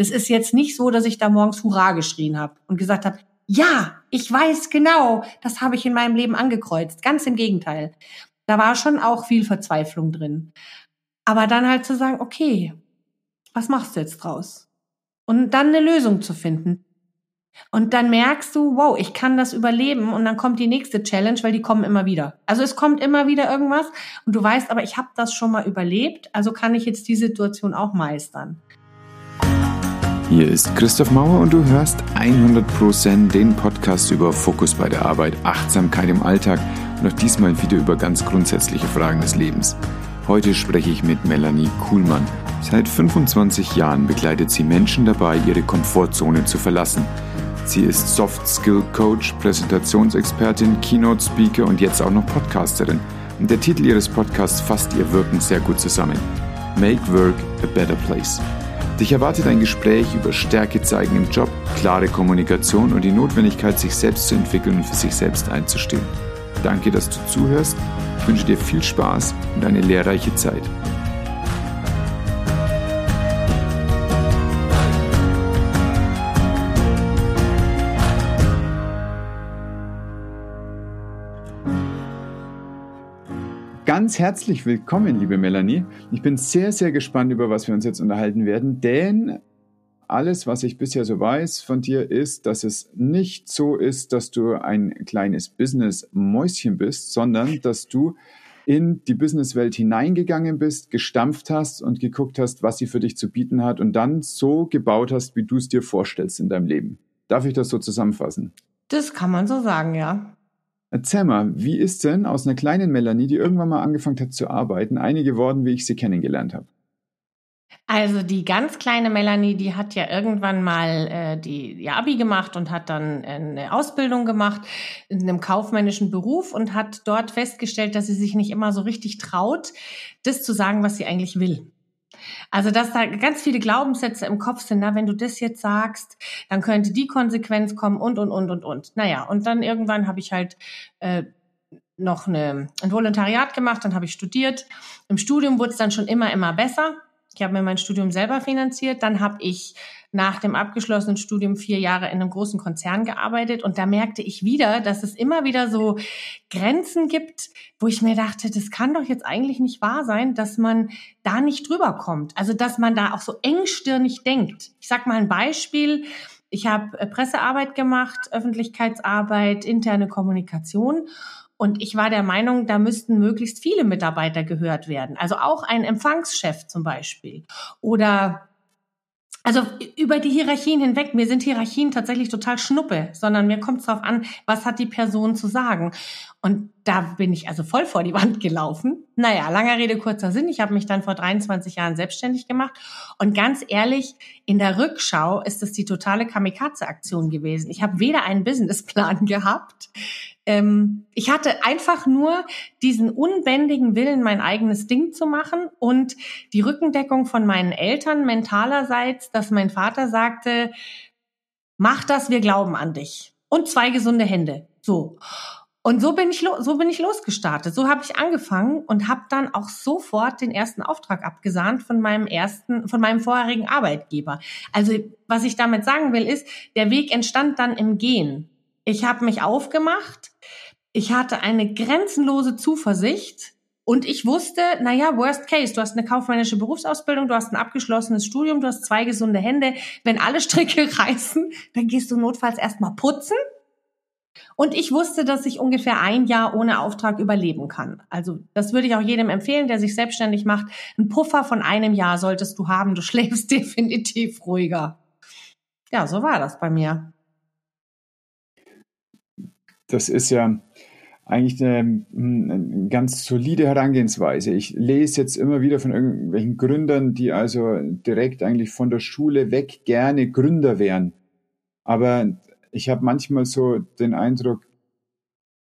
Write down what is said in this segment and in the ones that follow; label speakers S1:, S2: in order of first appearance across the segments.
S1: Das ist jetzt nicht so, dass ich da morgens Hurra geschrien habe und gesagt habe, ja, ich weiß genau, das habe ich in meinem Leben angekreuzt. Ganz im Gegenteil. Da war schon auch viel Verzweiflung drin. Aber dann halt zu sagen, okay, was machst du jetzt draus? Und dann eine Lösung zu finden. Und dann merkst du, wow, ich kann das überleben und dann kommt die nächste Challenge, weil die kommen immer wieder. Also es kommt immer wieder irgendwas und du weißt, aber ich habe das schon mal überlebt, also kann ich jetzt die Situation auch meistern.
S2: Hier ist Christoph Mauer und du hörst 100% den Podcast über Fokus bei der Arbeit, Achtsamkeit im Alltag und auch diesmal wieder über ganz grundsätzliche Fragen des Lebens. Heute spreche ich mit Melanie Kuhlmann. Seit 25 Jahren begleitet sie Menschen dabei, ihre Komfortzone zu verlassen – Sie ist Soft Skill Coach, Präsentationsexpertin, Keynote Speaker und jetzt auch noch Podcasterin. Und der Titel ihres Podcasts fasst ihr Wirken sehr gut zusammen. Make Work a Better Place. Dich erwartet ein Gespräch über Stärke zeigen im Job, klare Kommunikation und die Notwendigkeit, sich selbst zu entwickeln und für sich selbst einzustehen. Danke, dass du zuhörst. Ich wünsche dir viel Spaß und eine lehrreiche Zeit. Ganz herzlich willkommen, liebe Melanie. Ich bin sehr, sehr gespannt, über was wir uns jetzt unterhalten werden, denn alles, was ich bisher so weiß von dir, ist, dass es nicht so ist, dass du ein kleines Business-Mäuschen bist, sondern dass du in die Businesswelt hineingegangen bist, gestampft hast und geguckt hast, was sie für dich zu bieten hat und dann so gebaut hast, wie du es dir vorstellst in deinem Leben. Darf ich das so zusammenfassen?
S1: Das kann man so sagen, ja.
S2: Erzähl mal, wie ist denn aus einer kleinen Melanie, die irgendwann mal angefangen hat zu arbeiten, eine geworden, wie ich sie kennengelernt habe?
S1: Also die ganz kleine Melanie, die hat ja irgendwann mal äh, die ihr Abi gemacht und hat dann eine Ausbildung gemacht in einem kaufmännischen Beruf und hat dort festgestellt, dass sie sich nicht immer so richtig traut, das zu sagen, was sie eigentlich will. Also, dass da ganz viele Glaubenssätze im Kopf sind, na, wenn du das jetzt sagst, dann könnte die Konsequenz kommen und, und, und, und, und. Naja, und dann irgendwann habe ich halt äh, noch eine, ein Volontariat gemacht, dann habe ich studiert. Im Studium wurde es dann schon immer, immer besser. Ich habe mir mein Studium selber finanziert. Dann habe ich nach dem abgeschlossenen Studium vier Jahre in einem großen Konzern gearbeitet und da merkte ich wieder, dass es immer wieder so Grenzen gibt, wo ich mir dachte, das kann doch jetzt eigentlich nicht wahr sein, dass man da nicht drüber kommt. Also dass man da auch so engstirnig denkt. Ich sag mal ein Beispiel. Ich habe äh, Pressearbeit gemacht, Öffentlichkeitsarbeit, interne Kommunikation. Und ich war der Meinung, da müssten möglichst viele Mitarbeiter gehört werden. Also auch ein Empfangschef zum Beispiel. Oder also über die Hierarchien hinweg, mir sind Hierarchien tatsächlich total schnuppe, sondern mir kommt es darauf an, was hat die Person zu sagen. Und da bin ich also voll vor die Wand gelaufen. Naja, langer Rede, kurzer Sinn. Ich habe mich dann vor 23 Jahren selbstständig gemacht. Und ganz ehrlich, in der Rückschau ist es die totale Kamikaze-Aktion gewesen. Ich habe weder einen Businessplan gehabt, ähm, ich hatte einfach nur diesen unbändigen Willen, mein eigenes Ding zu machen und die Rückendeckung von meinen Eltern mentalerseits, dass mein Vater sagte, mach das, wir glauben an dich. Und zwei gesunde Hände. So. Und so bin ich so bin ich losgestartet. So habe ich angefangen und habe dann auch sofort den ersten Auftrag abgesahnt von meinem ersten von meinem vorherigen Arbeitgeber. Also was ich damit sagen will ist, der Weg entstand dann im Gehen. Ich habe mich aufgemacht. Ich hatte eine grenzenlose Zuversicht und ich wusste, naja, worst case, du hast eine kaufmännische Berufsausbildung, du hast ein abgeschlossenes Studium, du hast zwei gesunde Hände. Wenn alle Stricke reißen, dann gehst du notfalls erstmal putzen. Und ich wusste, dass ich ungefähr ein Jahr ohne Auftrag überleben kann. Also das würde ich auch jedem empfehlen, der sich selbstständig macht. Ein Puffer von einem Jahr solltest du haben. Du schläfst definitiv ruhiger. Ja, so war das bei mir
S2: das ist ja eigentlich eine, eine, ganz solide Herangehensweise. Ich lese jetzt immer wieder von irgendwelchen Gründern, die also direkt eigentlich von der Schule weg gerne Gründer wären. Aber ich habe manchmal so den Eindruck,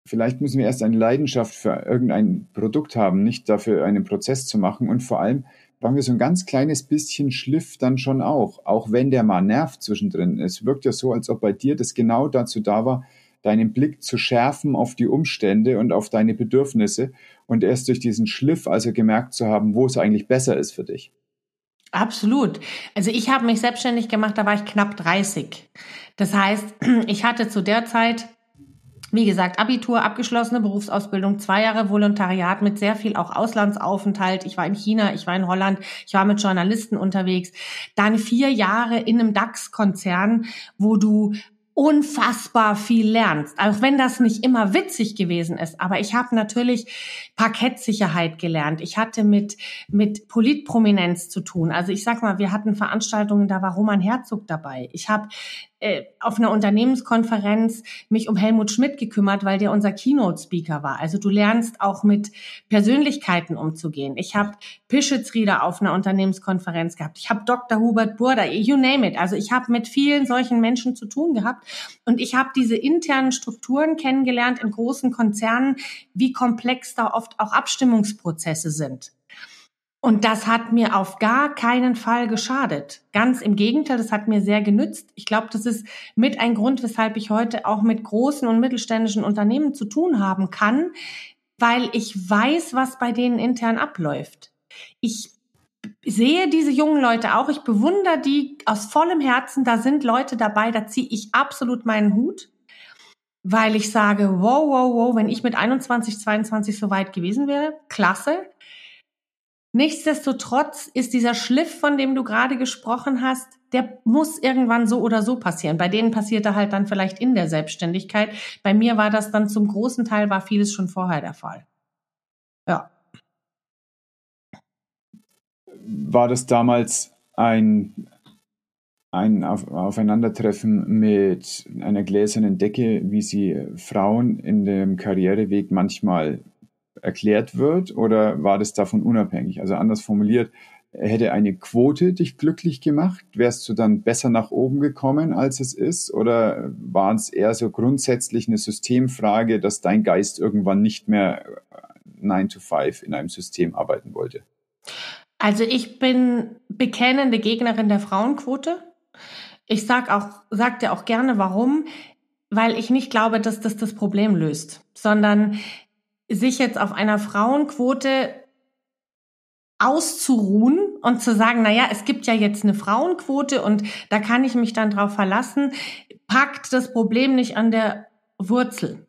S2: vielleicht müssen wir erst eine Leidenschaft für irgendein Produkt haben, nicht dafür einen Prozess zu machen. Und vor allem brauchen wir so ein ganz kleines bisschen Schliff dann schon auch, auch wenn der mal nervt zwischendrin. Es wirkt ja so, als ob bei dir das genau dazu da war, deinen Blick zu schärfen auf die Umstände und auf deine Bedürfnisse und erst durch diesen Schliff also gemerkt zu haben, wo es eigentlich besser ist für dich.
S1: Absolut. Also ich habe mich selbstständig gemacht, da war ich knapp 30. Das heißt, ich hatte zu der Zeit wie gesagt, Abitur, abgeschlossene Berufsausbildung, zwei Jahre Volontariat mit sehr viel auch Auslandsaufenthalt. Ich war in China, ich war in Holland, ich war mit Journalisten unterwegs. Dann vier Jahre in einem DAX-Konzern, wo du unfassbar viel lernst. Auch wenn das nicht immer witzig gewesen ist, aber ich habe natürlich Parkettsicherheit gelernt. Ich hatte mit mit Politprominenz zu tun. Also ich sag mal, wir hatten Veranstaltungen, da war Roman Herzog dabei. Ich habe äh, auf einer Unternehmenskonferenz mich um Helmut Schmidt gekümmert, weil der unser Keynote-Speaker war. Also du lernst auch mit Persönlichkeiten umzugehen. Ich habe Pischitzrieder auf einer Unternehmenskonferenz gehabt. Ich habe Dr. Hubert Burda, you name it. Also ich habe mit vielen solchen Menschen zu tun gehabt und ich habe diese internen Strukturen kennengelernt in großen Konzernen, wie komplex da oft auch Abstimmungsprozesse sind. Und das hat mir auf gar keinen Fall geschadet. Ganz im Gegenteil, das hat mir sehr genützt. Ich glaube, das ist mit ein Grund, weshalb ich heute auch mit großen und mittelständischen Unternehmen zu tun haben kann, weil ich weiß, was bei denen intern abläuft. Ich sehe diese jungen Leute auch, ich bewundere die aus vollem Herzen. Da sind Leute dabei, da ziehe ich absolut meinen Hut, weil ich sage, wow, wow, wow, wenn ich mit 21, 22 so weit gewesen wäre, klasse. Nichtsdestotrotz ist dieser Schliff, von dem du gerade gesprochen hast, der muss irgendwann so oder so passieren. Bei denen passiert er halt dann vielleicht in der Selbstständigkeit. Bei mir war das dann zum großen Teil, war vieles schon vorher der Fall. Ja.
S2: War das damals ein, ein Aufeinandertreffen mit einer gläsernen Decke, wie sie Frauen in dem Karriereweg manchmal erklärt wird oder war das davon unabhängig? Also anders formuliert, hätte eine Quote dich glücklich gemacht? Wärst du dann besser nach oben gekommen, als es ist? Oder war es eher so grundsätzlich eine Systemfrage, dass dein Geist irgendwann nicht mehr 9 to 5 in einem System arbeiten wollte?
S1: Also ich bin bekennende Gegnerin der Frauenquote. Ich sag auch, sagte auch gerne, warum? Weil ich nicht glaube, dass das das Problem löst, sondern sich jetzt auf einer Frauenquote auszuruhen und zu sagen, na ja, es gibt ja jetzt eine Frauenquote und da kann ich mich dann drauf verlassen, packt das Problem nicht an der Wurzel.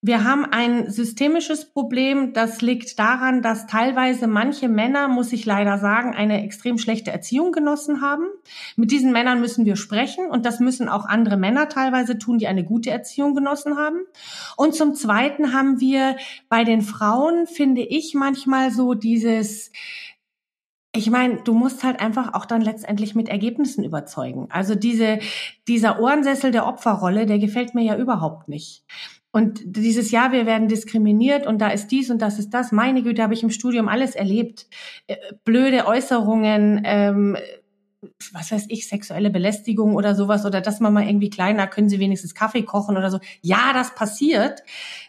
S1: Wir haben ein systemisches Problem, das liegt daran, dass teilweise manche Männer, muss ich leider sagen, eine extrem schlechte Erziehung genossen haben. Mit diesen Männern müssen wir sprechen und das müssen auch andere Männer teilweise tun, die eine gute Erziehung genossen haben. Und zum Zweiten haben wir bei den Frauen, finde ich, manchmal so dieses, ich meine, du musst halt einfach auch dann letztendlich mit Ergebnissen überzeugen. Also diese, dieser Ohrensessel der Opferrolle, der gefällt mir ja überhaupt nicht. Und dieses Jahr, wir werden diskriminiert und da ist dies und das ist das. Meine Güte, habe ich im Studium alles erlebt. Äh, blöde Äußerungen, ähm, was weiß ich, sexuelle Belästigung oder sowas oder dass man mal irgendwie kleiner, können Sie wenigstens Kaffee kochen oder so. Ja, das passiert.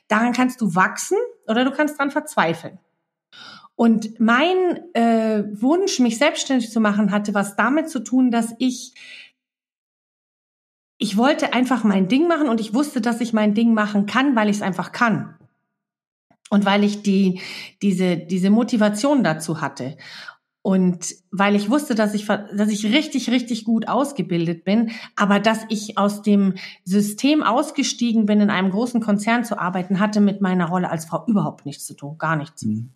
S1: Daran kannst du wachsen oder du kannst dran verzweifeln. Und mein äh, Wunsch, mich selbstständig zu machen, hatte was damit zu tun, dass ich ich wollte einfach mein Ding machen und ich wusste, dass ich mein Ding machen kann, weil ich es einfach kann. Und weil ich die, diese, diese Motivation dazu hatte. Und weil ich wusste, dass ich, dass ich richtig, richtig gut ausgebildet bin, aber dass ich aus dem System ausgestiegen bin, in einem großen Konzern zu arbeiten, hatte mit meiner Rolle als Frau überhaupt nichts zu tun, gar nichts. Mhm.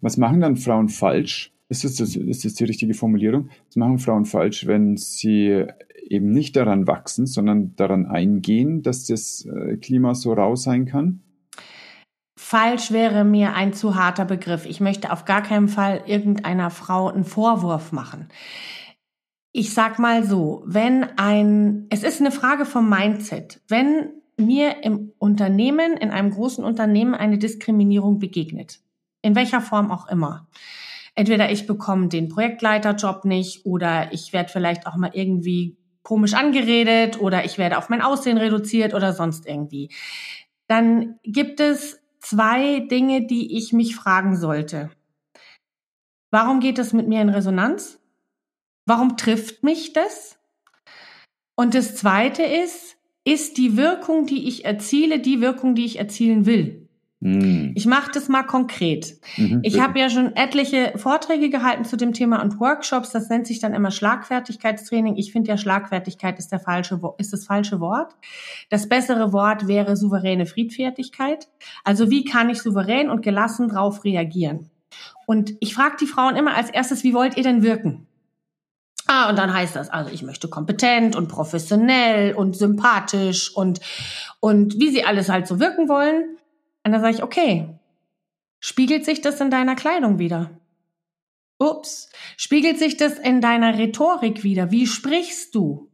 S2: Was machen dann Frauen falsch? Ist das, ist das die richtige Formulierung? Was machen Frauen falsch, wenn sie eben nicht daran wachsen, sondern daran eingehen, dass das äh, Klima so rau sein kann?
S1: Falsch wäre mir ein zu harter Begriff. Ich möchte auf gar keinen Fall irgendeiner Frau einen Vorwurf machen. Ich sag mal so, wenn ein, es ist eine Frage vom Mindset. Wenn mir im Unternehmen, in einem großen Unternehmen eine Diskriminierung begegnet, in welcher Form auch immer, entweder ich bekomme den Projektleiterjob nicht oder ich werde vielleicht auch mal irgendwie komisch angeredet oder ich werde auf mein Aussehen reduziert oder sonst irgendwie. Dann gibt es zwei Dinge, die ich mich fragen sollte. Warum geht das mit mir in Resonanz? Warum trifft mich das? Und das zweite ist, ist die Wirkung, die ich erziele, die Wirkung, die ich erzielen will? Hm. Ich mache das mal konkret. Mhm, ich habe ja schon etliche Vorträge gehalten zu dem Thema und Workshops. Das nennt sich dann immer Schlagfertigkeitstraining. Ich finde ja Schlagfertigkeit ist der falsche ist das falsche Wort. Das bessere Wort wäre souveräne Friedfertigkeit. Also wie kann ich souverän und gelassen drauf reagieren? Und ich frage die Frauen immer als erstes, wie wollt ihr denn wirken? Ah, und dann heißt das, also ich möchte kompetent und professionell und sympathisch und, und wie sie alles halt so wirken wollen. Und dann sage ich, okay, spiegelt sich das in deiner Kleidung wieder? Ups, spiegelt sich das in deiner Rhetorik wieder? Wie sprichst du?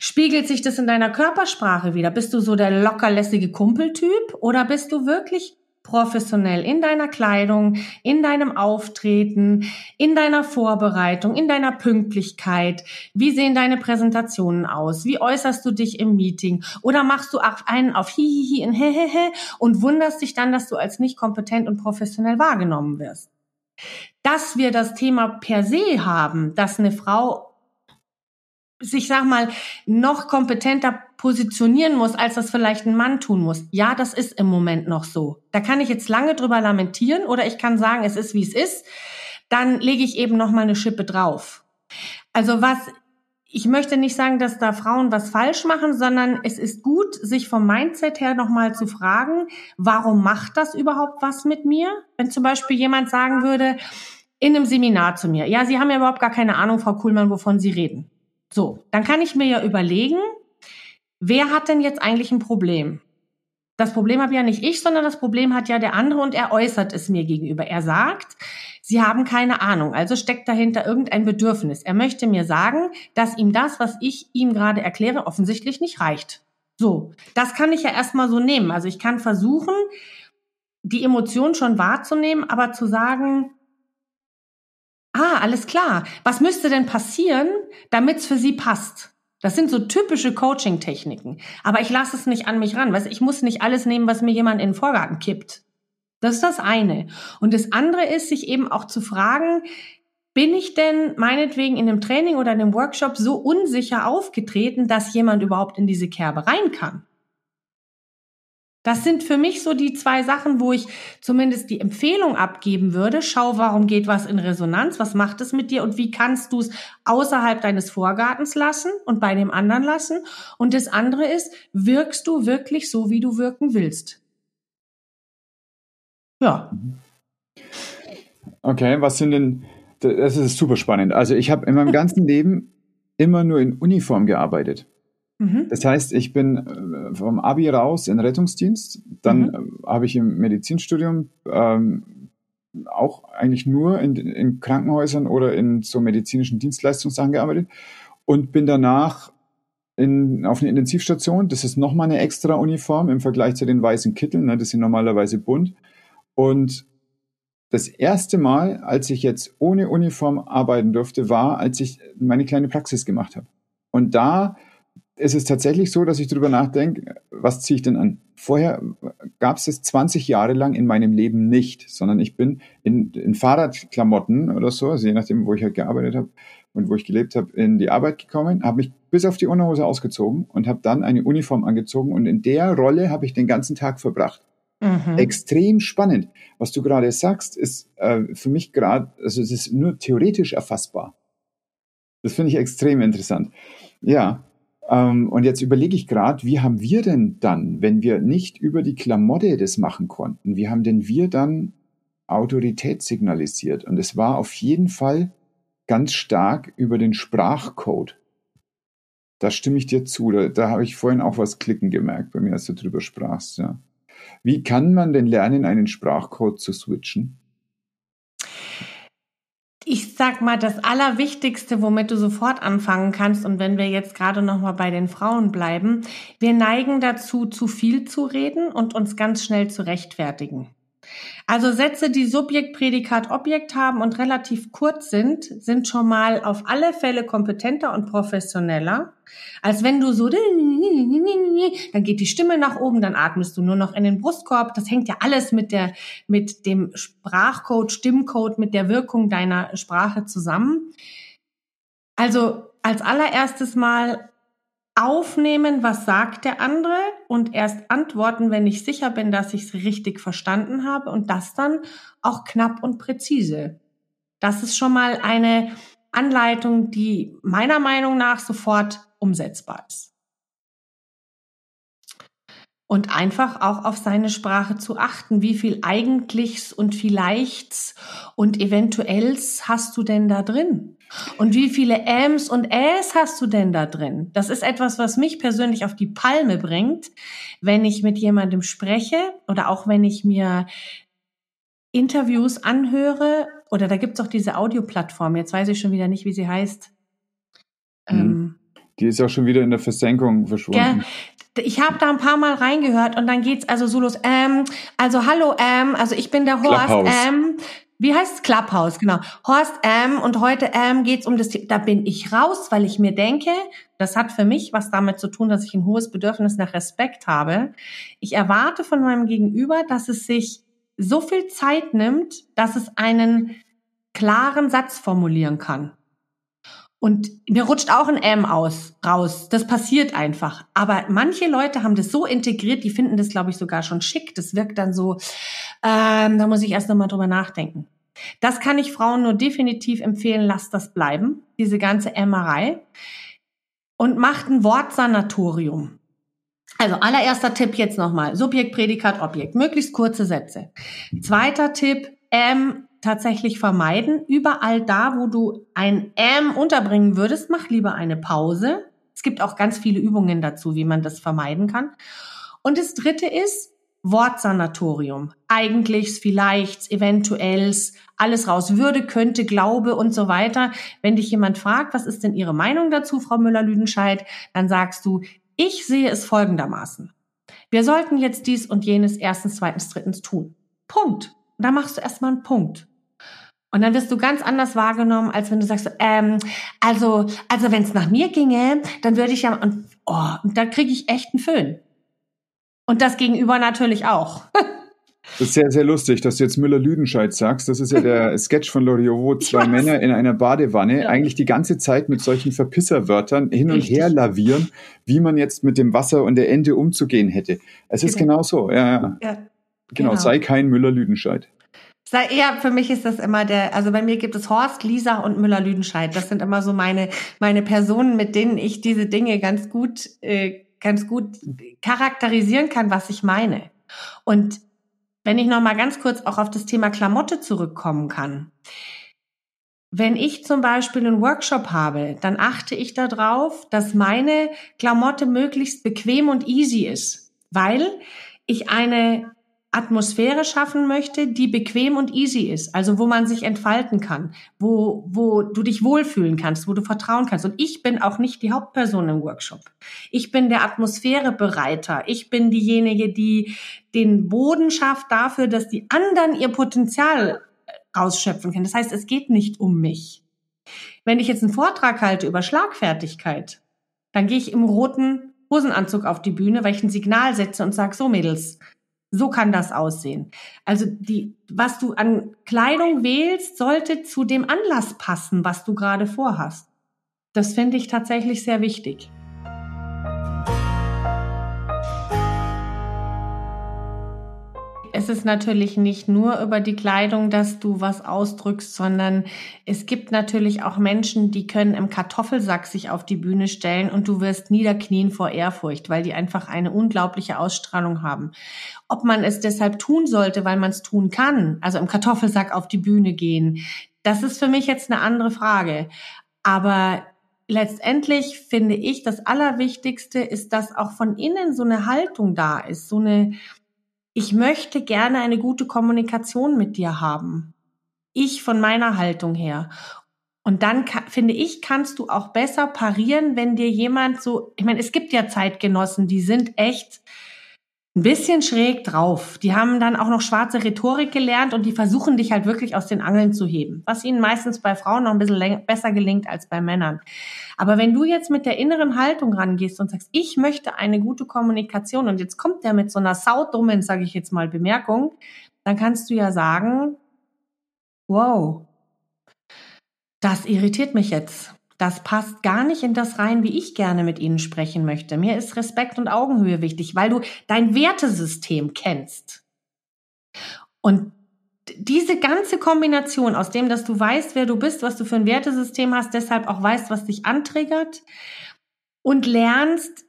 S1: Spiegelt sich das in deiner Körpersprache wieder? Bist du so der lockerlässige Kumpeltyp oder bist du wirklich professionell in deiner Kleidung, in deinem Auftreten, in deiner Vorbereitung, in deiner Pünktlichkeit. Wie sehen deine Präsentationen aus? Wie äußerst du dich im Meeting? Oder machst du einen auf Hihihi in Hehehe und wunderst dich dann, dass du als nicht kompetent und professionell wahrgenommen wirst? Dass wir das Thema per se haben, dass eine Frau sich, sag mal, noch kompetenter positionieren muss, als das vielleicht ein Mann tun muss. Ja, das ist im Moment noch so. Da kann ich jetzt lange drüber lamentieren oder ich kann sagen, es ist wie es ist. Dann lege ich eben noch mal eine Schippe drauf. Also was ich möchte nicht sagen, dass da Frauen was falsch machen, sondern es ist gut, sich vom Mindset her nochmal zu fragen, warum macht das überhaupt was mit mir? Wenn zum Beispiel jemand sagen würde, in einem Seminar zu mir, ja, Sie haben ja überhaupt gar keine Ahnung, Frau Kuhlmann, wovon Sie reden. So, dann kann ich mir ja überlegen, wer hat denn jetzt eigentlich ein Problem? Das Problem habe ja nicht ich, sondern das Problem hat ja der andere und er äußert es mir gegenüber. Er sagt, Sie haben keine Ahnung, also steckt dahinter irgendein Bedürfnis. Er möchte mir sagen, dass ihm das, was ich ihm gerade erkläre, offensichtlich nicht reicht. So, das kann ich ja erstmal so nehmen. Also ich kann versuchen, die Emotion schon wahrzunehmen, aber zu sagen, Ah, alles klar. Was müsste denn passieren, damit es für Sie passt? Das sind so typische Coaching-Techniken. Aber ich lasse es nicht an mich ran. Weißt, ich muss nicht alles nehmen, was mir jemand in den Vorgarten kippt. Das ist das eine. Und das andere ist, sich eben auch zu fragen, bin ich denn meinetwegen in einem Training oder in einem Workshop so unsicher aufgetreten, dass jemand überhaupt in diese Kerbe rein kann? Das sind für mich so die zwei Sachen, wo ich zumindest die Empfehlung abgeben würde. Schau, warum geht was in Resonanz? Was macht es mit dir? Und wie kannst du es außerhalb deines Vorgartens lassen und bei dem anderen lassen? Und das andere ist, wirkst du wirklich so, wie du wirken willst?
S2: Ja. Okay, was sind denn, das ist super spannend. Also ich habe in meinem ganzen Leben immer nur in Uniform gearbeitet. Mhm. Das heißt, ich bin äh, vom Abi raus in Rettungsdienst, dann mhm. Äh, habe ich im Medizinstudium ähm, auch eigentlich nur in, in, Krankenhäusern oder in so medizinischen Dienstleistungssachen gearbeitet und bin danach in, auf eine Intensivstation. Das ist nochmal eine extra Uniform im Vergleich zu den weißen Kitteln. Ne? Das sind normalerweise bunt. Und das erste Mal, als ich jetzt ohne Uniform arbeiten durfte, war, als ich meine kleine Praxis gemacht habe. Und da es ist tatsächlich so, dass ich darüber nachdenke, was ziehe ich denn an? Vorher gab es es 20 Jahre lang in meinem Leben nicht, sondern ich bin in, in Fahrradklamotten oder so, also je nachdem, wo ich halt gearbeitet habe und wo ich gelebt habe, in die Arbeit gekommen, habe mich bis auf die Unterhose ausgezogen und habe dann eine Uniform angezogen und in der Rolle habe ich den ganzen Tag verbracht. Mhm. Extrem spannend. Was du gerade sagst, ist äh, für mich gerade, also es ist nur theoretisch erfassbar. Das finde ich extrem interessant. Ja, ähm, und jetzt überlege ich gerade, wie haben wir denn dann, wenn wir nicht über die Klamotte das machen konnten, wie haben denn wir dann Autorität signalisiert? Und es war auf jeden Fall ganz stark über den Sprachcode. Da stimme ich dir zu. Da, da habe ich vorhin auch was klicken gemerkt bei mir, als du drüber sprachst. Ja. Wie kann man denn lernen, einen Sprachcode zu switchen?
S1: Ich sag mal, das Allerwichtigste, womit du sofort anfangen kannst, und wenn wir jetzt gerade noch mal bei den Frauen bleiben, wir neigen dazu, zu viel zu reden und uns ganz schnell zu rechtfertigen. Also Sätze, die Subjekt, Prädikat, Objekt haben und relativ kurz sind, sind schon mal auf alle Fälle kompetenter und professioneller, als wenn du so, dann geht die Stimme nach oben, dann atmest du nur noch in den Brustkorb. Das hängt ja alles mit der, mit dem Sprachcode, Stimmcode, mit der Wirkung deiner Sprache zusammen. Also als allererstes mal aufnehmen, was sagt der andere und erst antworten, wenn ich sicher bin, dass ich es richtig verstanden habe und das dann auch knapp und präzise. Das ist schon mal eine Anleitung, die meiner Meinung nach sofort umsetzbar ist und einfach auch auf seine Sprache zu achten. Wie viel Eigentlichs und Vielleichts und Eventuells hast du denn da drin? Und wie viele Äms und Äs hast du denn da drin? Das ist etwas, was mich persönlich auf die Palme bringt, wenn ich mit jemandem spreche oder auch wenn ich mir Interviews anhöre oder da gibt's auch diese Audioplattform, jetzt weiß ich schon wieder nicht, wie sie heißt.
S2: Mhm. Ähm, die ist auch schon wieder in der Versenkung verschwunden
S1: ich habe da ein paar Mal reingehört und dann geht's also so los. Ähm, also hallo, ähm, also ich bin der Horst. Ähm, wie heißt es? Clubhouse, genau. Horst ähm, und heute ähm, geht's um das Thema. Da bin ich raus, weil ich mir denke, das hat für mich was damit zu tun, dass ich ein hohes Bedürfnis nach Respekt habe. Ich erwarte von meinem Gegenüber, dass es sich so viel Zeit nimmt, dass es einen klaren Satz formulieren kann. Und mir rutscht auch ein M aus, raus. Das passiert einfach. Aber manche Leute haben das so integriert, die finden das, glaube ich, sogar schon schick. Das wirkt dann so, ähm, da muss ich erst nochmal drüber nachdenken. Das kann ich Frauen nur definitiv empfehlen, lasst das bleiben, diese ganze Emmerei. Und macht ein Wortsanatorium. Also allererster Tipp jetzt nochmal. Subjekt, Prädikat, Objekt. Möglichst kurze Sätze. Zweiter Tipp, M tatsächlich vermeiden. Überall da, wo du ein M unterbringen würdest, mach lieber eine Pause. Es gibt auch ganz viele Übungen dazu, wie man das vermeiden kann. Und das dritte ist Wortsanatorium. Eigentlichs, vielleicht, eventuells, alles raus. Würde, könnte, glaube und so weiter. Wenn dich jemand fragt, was ist denn Ihre Meinung dazu, Frau Müller-Lüdenscheid, dann sagst du, ich sehe es folgendermaßen. Wir sollten jetzt dies und jenes erstens, zweitens, drittens tun. Punkt. Da machst du erstmal einen Punkt. Und dann wirst du ganz anders wahrgenommen, als wenn du sagst, ähm, also, also wenn es nach mir ginge, dann würde ich ja, und, oh, und da kriege ich echt einen Föhn. Und das Gegenüber natürlich auch.
S2: Das ist sehr, sehr lustig, dass du jetzt Müller-Lüdenscheid sagst. Das ist ja der Sketch von Loriot, zwei Männer in einer Badewanne, ja. eigentlich die ganze Zeit mit solchen Verpisserwörtern hin und Richtig. her lavieren, wie man jetzt mit dem Wasser und der Ente umzugehen hätte. Es ist genau, genau so. Ja, ja. ja. Genau, genau, sei kein Müller-Lüdenscheid.
S1: Ja, für mich ist das immer der, also bei mir gibt es Horst, Lisa und Müller-Lüdenscheid. Das sind immer so meine, meine Personen, mit denen ich diese Dinge ganz gut, äh, ganz gut charakterisieren kann, was ich meine. Und wenn ich noch mal ganz kurz auch auf das Thema Klamotte zurückkommen kann. Wenn ich zum Beispiel einen Workshop habe, dann achte ich darauf, dass meine Klamotte möglichst bequem und easy ist, weil ich eine Atmosphäre schaffen möchte, die bequem und easy ist, also wo man sich entfalten kann, wo, wo du dich wohlfühlen kannst, wo du vertrauen kannst. Und ich bin auch nicht die Hauptperson im Workshop. Ich bin der Atmosphärebereiter. Ich bin diejenige, die den Boden schafft dafür, dass die anderen ihr Potenzial rausschöpfen können. Das heißt, es geht nicht um mich. Wenn ich jetzt einen Vortrag halte über Schlagfertigkeit, dann gehe ich im roten Hosenanzug auf die Bühne, weil ich ein Signal setze und sage, so Mädels, so kann das aussehen. Also die, was du an Kleidung wählst, sollte zu dem Anlass passen, was du gerade vorhast. Das finde ich tatsächlich sehr wichtig. Es ist natürlich nicht nur über die Kleidung, dass du was ausdrückst, sondern es gibt natürlich auch Menschen, die können im Kartoffelsack sich auf die Bühne stellen und du wirst niederknien vor Ehrfurcht, weil die einfach eine unglaubliche Ausstrahlung haben. Ob man es deshalb tun sollte, weil man es tun kann, also im Kartoffelsack auf die Bühne gehen, das ist für mich jetzt eine andere Frage. Aber letztendlich finde ich, das Allerwichtigste ist, dass auch von innen so eine Haltung da ist, so eine, ich möchte gerne eine gute Kommunikation mit dir haben. Ich von meiner Haltung her. Und dann finde ich, kannst du auch besser parieren, wenn dir jemand so, ich meine, es gibt ja Zeitgenossen, die sind echt ein bisschen schräg drauf. Die haben dann auch noch schwarze Rhetorik gelernt und die versuchen dich halt wirklich aus den Angeln zu heben, was ihnen meistens bei Frauen noch ein bisschen besser gelingt als bei Männern. Aber wenn du jetzt mit der inneren Haltung rangehst und sagst, ich möchte eine gute Kommunikation und jetzt kommt der mit so einer saudummen, sage ich jetzt mal, Bemerkung, dann kannst du ja sagen, wow, das irritiert mich jetzt. Das passt gar nicht in das rein, wie ich gerne mit Ihnen sprechen möchte. Mir ist Respekt und Augenhöhe wichtig, weil du dein Wertesystem kennst. Und diese ganze Kombination aus dem, dass du weißt, wer du bist, was du für ein Wertesystem hast, deshalb auch weißt, was dich antriggert und lernst,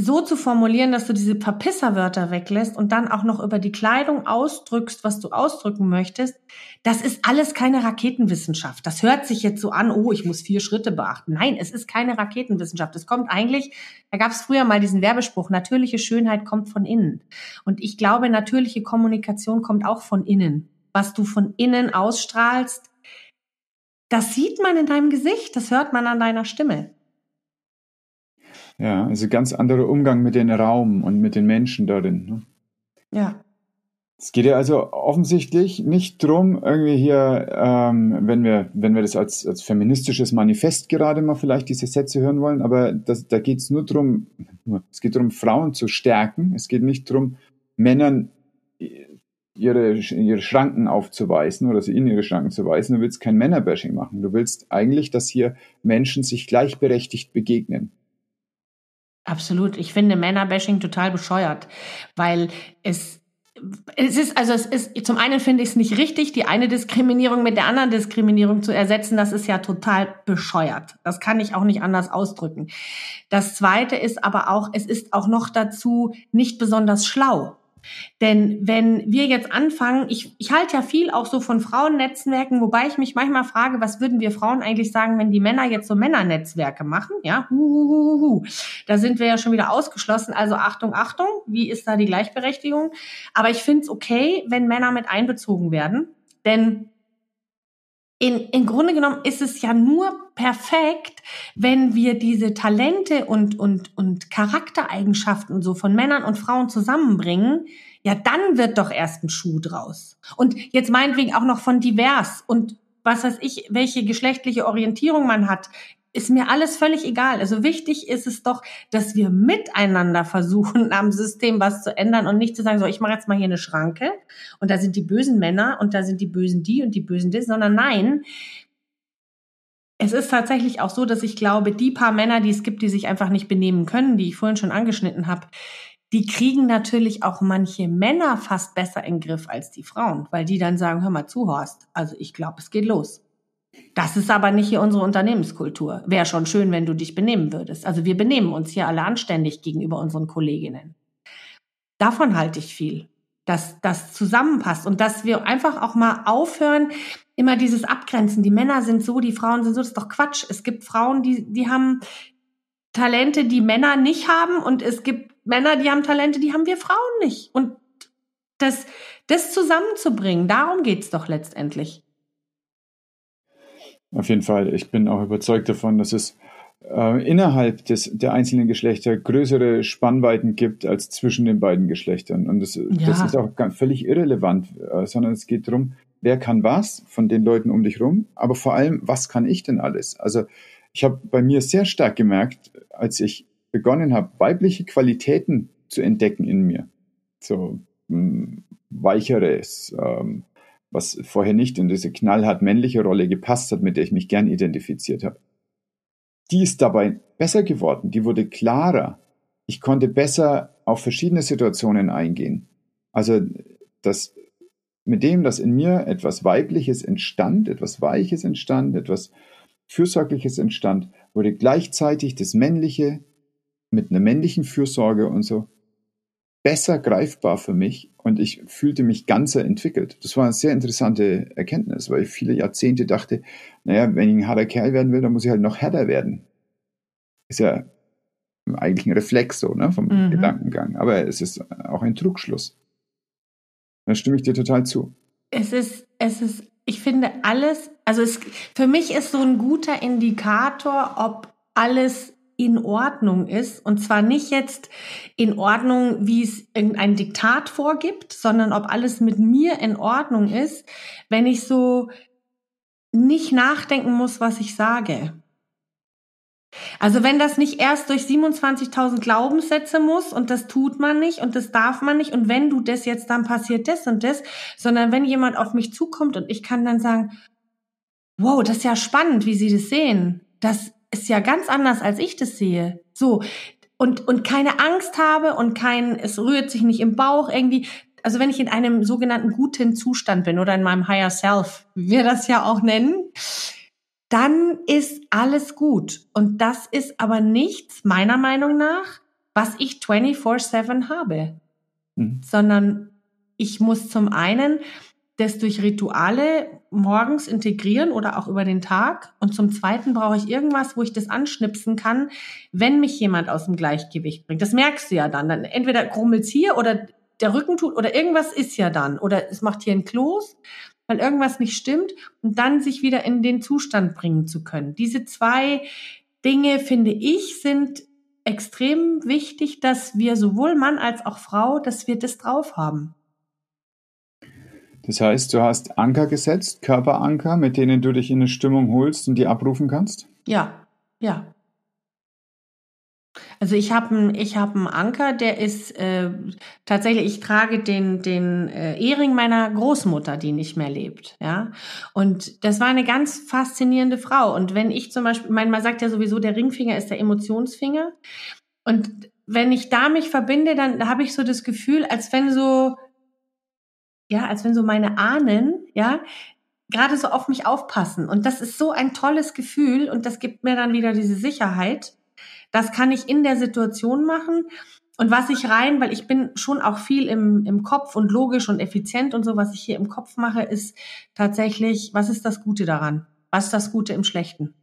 S1: so zu formulieren, dass du diese Verpisserwörter weglässt und dann auch noch über die Kleidung ausdrückst, was du ausdrücken möchtest, das ist alles keine Raketenwissenschaft. Das hört sich jetzt so an, oh, ich muss vier Schritte beachten. Nein, es ist keine Raketenwissenschaft. Es kommt eigentlich, da gab es früher mal diesen Werbespruch, natürliche Schönheit kommt von innen. Und ich glaube, natürliche Kommunikation kommt auch von innen. Was du von innen ausstrahlst, das sieht man in deinem Gesicht, das hört man an deiner Stimme.
S2: Ja, also ganz anderer Umgang mit dem Raum und mit den Menschen darin. Ne?
S1: Ja.
S2: Es geht ja also offensichtlich nicht drum, irgendwie hier, ähm, wenn wir, wenn wir das als, als feministisches Manifest gerade mal vielleicht diese Sätze hören wollen, aber das, da geht es nur drum, es geht darum, Frauen zu stärken. Es geht nicht drum, Männern ihre, ihre Schranken aufzuweisen oder sie in ihre Schranken zu weisen. Du willst kein Männerbashing machen. Du willst eigentlich, dass hier Menschen sich gleichberechtigt begegnen.
S1: Absolut. Ich finde Männerbashing total bescheuert, weil es es ist, also es ist, zum einen finde ich es nicht richtig, die eine Diskriminierung mit der anderen Diskriminierung zu ersetzen. Das ist ja total bescheuert. Das kann ich auch nicht anders ausdrücken. Das zweite ist aber auch, es ist auch noch dazu nicht besonders schlau. Denn wenn wir jetzt anfangen, ich, ich halte ja viel auch so von Frauennetzwerken, wobei ich mich manchmal frage, was würden wir Frauen eigentlich sagen, wenn die Männer jetzt so Männernetzwerke machen? Ja, huhuhuhu. da sind wir ja schon wieder ausgeschlossen. Also Achtung, Achtung, wie ist da die Gleichberechtigung? Aber ich finde es okay, wenn Männer mit einbezogen werden, denn in, im Grunde genommen ist es ja nur perfekt, wenn wir diese Talente und, und, und Charaktereigenschaften so von Männern und Frauen zusammenbringen. Ja, dann wird doch erst ein Schuh draus. Und jetzt meinetwegen auch noch von divers und was weiß ich, welche geschlechtliche Orientierung man hat ist mir alles völlig egal. Also wichtig ist es doch, dass wir miteinander versuchen, am System was zu ändern und nicht zu sagen, so, ich mache jetzt mal hier eine Schranke und da sind die bösen Männer und da sind die bösen die und die bösen das, sondern nein, es ist tatsächlich auch so, dass ich glaube, die paar Männer, die es gibt, die sich einfach nicht benehmen können, die ich vorhin schon angeschnitten habe, die kriegen natürlich auch manche Männer fast besser in den Griff als die Frauen, weil die dann sagen, hör mal zu, Horst, also ich glaube, es geht los. Das ist aber nicht hier unsere Unternehmenskultur. Wäre schon schön, wenn du dich benehmen würdest. Also wir benehmen uns hier alle anständig gegenüber unseren Kolleginnen. Davon halte ich viel, dass das zusammenpasst und dass wir einfach auch mal aufhören, immer dieses Abgrenzen. Die Männer sind so, die Frauen sind so. Das ist doch Quatsch. Es gibt Frauen, die, die haben Talente, die Männer nicht haben und es gibt Männer, die haben Talente, die haben wir Frauen nicht. Und das, das zusammenzubringen, darum geht's doch letztendlich.
S2: Auf jeden Fall. Ich bin auch überzeugt davon, dass es äh, innerhalb des, der einzelnen Geschlechter größere Spannweiten gibt als zwischen den beiden Geschlechtern. Und das, ja. das ist auch ganz, völlig irrelevant, äh, sondern es geht darum, wer kann was von den Leuten um dich rum, aber vor allem, was kann ich denn alles? Also ich habe bei mir sehr stark gemerkt, als ich begonnen habe, weibliche Qualitäten zu entdecken in mir. So mh, weicheres, ähm, was vorher nicht in diese knallhart männliche Rolle gepasst hat, mit der ich mich gern identifiziert habe. Die ist dabei besser geworden, die wurde klarer. Ich konnte besser auf verschiedene Situationen eingehen. Also das mit dem, dass in mir etwas Weibliches entstand, etwas Weiches entstand, etwas Fürsorgliches entstand, wurde gleichzeitig das Männliche mit einer männlichen Fürsorge und so besser greifbar für mich und ich fühlte mich ganzer entwickelt. Das war eine sehr interessante Erkenntnis, weil ich viele Jahrzehnte dachte, naja, wenn ich ein harter Kerl werden will, dann muss ich halt noch härter werden. Ist ja eigentlich ein Reflex so, ne, vom mhm. Gedankengang. Aber es ist auch ein Trugschluss. Da stimme ich dir total zu.
S1: Es ist, es ist, ich finde alles, also es, für mich ist so ein guter Indikator, ob alles in Ordnung ist. Und zwar nicht jetzt in Ordnung, wie es irgendein Diktat vorgibt, sondern ob alles mit mir in Ordnung ist, wenn ich so nicht nachdenken muss, was ich sage. Also wenn das nicht erst durch 27.000 Glaubenssätze muss und das tut man nicht und das darf man nicht und wenn du das jetzt, dann passiert das und das, sondern wenn jemand auf mich zukommt und ich kann dann sagen, wow, das ist ja spannend, wie Sie das sehen. Das ist ja ganz anders, als ich das sehe. So. Und, und keine Angst habe und kein, es rührt sich nicht im Bauch irgendwie. Also wenn ich in einem sogenannten guten Zustand bin oder in meinem Higher Self, wie wir das ja auch nennen, dann ist alles gut. Und das ist aber nichts, meiner Meinung nach, was ich 24-7 habe. Mhm. Sondern ich muss zum einen das durch Rituale morgens integrieren oder auch über den Tag. Und zum Zweiten brauche ich irgendwas, wo ich das anschnipsen kann, wenn mich jemand aus dem Gleichgewicht bringt. Das merkst du ja dann. dann entweder grummelt's hier oder der Rücken tut oder irgendwas ist ja dann. Oder es macht hier ein Kloß, weil irgendwas nicht stimmt. Und dann sich wieder in den Zustand bringen zu können. Diese zwei Dinge, finde ich, sind extrem wichtig, dass wir sowohl Mann als auch Frau, dass wir das drauf haben.
S2: Das heißt, du hast Anker gesetzt, Körperanker, mit denen du dich in eine Stimmung holst und die abrufen kannst?
S1: Ja, ja. Also ich habe einen hab Anker, der ist äh, tatsächlich, ich trage den, den äh, Ehering meiner Großmutter, die nicht mehr lebt. ja. Und das war eine ganz faszinierende Frau. Und wenn ich zum Beispiel, mein, man sagt ja sowieso, der Ringfinger ist der Emotionsfinger. Und wenn ich da mich verbinde, dann habe ich so das Gefühl, als wenn so ja, als wenn so meine Ahnen, ja, gerade so auf mich aufpassen. Und das ist so ein tolles Gefühl und das gibt mir dann wieder diese Sicherheit. Das kann ich in der Situation machen. Und was ich rein, weil ich bin schon auch viel im, im Kopf und logisch und effizient und so, was ich hier im Kopf mache, ist tatsächlich, was ist das Gute daran? Was ist das Gute im Schlechten?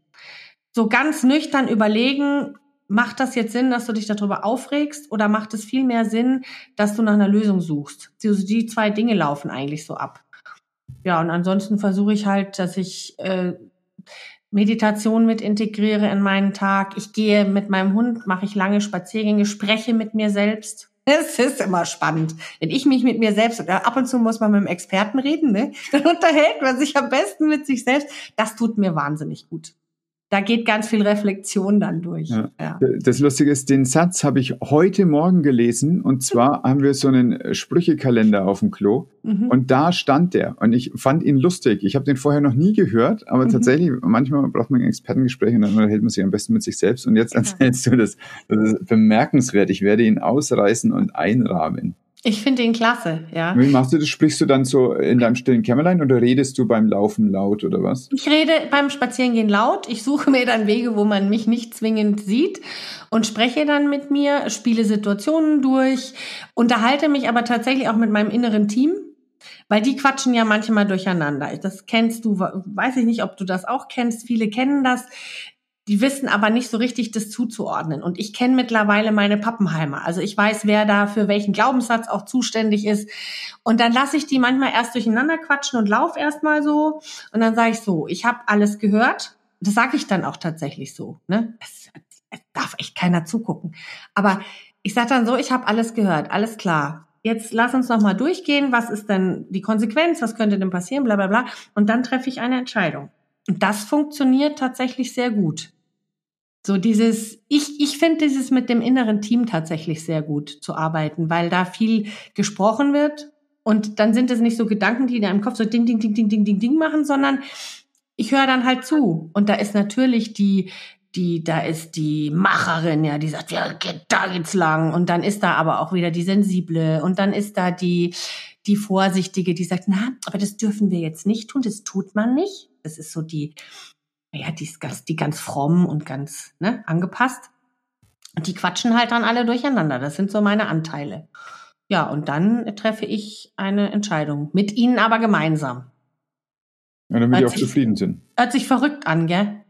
S1: So ganz nüchtern überlegen, macht das jetzt Sinn, dass du dich darüber aufregst oder macht es viel mehr Sinn, dass du nach einer Lösung suchst? Also die zwei Dinge laufen eigentlich so ab. Ja, und ansonsten versuche ich halt, dass ich äh, Meditation mit integriere in meinen Tag. Ich gehe mit meinem Hund, mache ich lange Spaziergänge, spreche mit mir selbst. Es ist immer spannend. Wenn ich mich mit mir selbst, oder ab und zu muss man mit einem Experten reden, ne? dann unterhält man sich am besten mit sich selbst. Das tut mir wahnsinnig gut da geht ganz viel Reflexion dann durch. Ja.
S2: Ja. Das Lustige ist, den Satz habe ich heute Morgen gelesen und zwar haben wir so einen Sprüchekalender auf dem Klo mhm. und da stand der und ich fand ihn lustig. Ich habe den vorher noch nie gehört, aber mhm. tatsächlich, manchmal braucht man ein Expertengespräch und dann unterhält man sich am besten mit sich selbst und jetzt erzählst ja. du das. Das ist bemerkenswert. Ich werde ihn ausreißen und einrahmen.
S1: Ich finde ihn klasse, ja.
S2: Wie machst du das? Sprichst du dann so in deinem stillen Kämmerlein oder redest du beim Laufen laut oder was?
S1: Ich rede beim Spazierengehen laut. Ich suche mir dann Wege, wo man mich nicht zwingend sieht und spreche dann mit mir, spiele Situationen durch, unterhalte mich aber tatsächlich auch mit meinem inneren Team. Weil die quatschen ja manchmal durcheinander. Das kennst du, weiß ich nicht, ob du das auch kennst. Viele kennen das die wissen aber nicht so richtig, das zuzuordnen. Und ich kenne mittlerweile meine Pappenheimer. Also ich weiß, wer da für welchen Glaubenssatz auch zuständig ist. Und dann lasse ich die manchmal erst durcheinander quatschen und lauf erstmal so. Und dann sage ich so, ich habe alles gehört. Das sage ich dann auch tatsächlich so. Ne? Es, es darf echt keiner zugucken. Aber ich sage dann so, ich habe alles gehört, alles klar. Jetzt lass uns noch mal durchgehen. Was ist denn die Konsequenz? Was könnte denn passieren? Bla bla bla. Und dann treffe ich eine Entscheidung. Und das funktioniert tatsächlich sehr gut. So dieses, ich, ich finde dieses mit dem inneren Team tatsächlich sehr gut zu arbeiten, weil da viel gesprochen wird und dann sind es nicht so Gedanken, die in deinem Kopf so ding, ding, ding, ding, ding, ding, ding machen, sondern ich höre dann halt zu. Und da ist natürlich die, die, da ist die Macherin, ja, die sagt, ja, da geht's lang. Und dann ist da aber auch wieder die Sensible. Und dann ist da die, die Vorsichtige, die sagt, na, aber das dürfen wir jetzt nicht tun, das tut man nicht. Das ist so die, ja, die ist ganz, die ganz fromm und ganz ne, angepasst. Und die quatschen halt dann alle durcheinander. Das sind so meine Anteile. Ja, und dann treffe ich eine Entscheidung. Mit ihnen aber gemeinsam.
S2: Ja, damit die auch sich, zufrieden sind.
S1: Hört sich verrückt an, gell?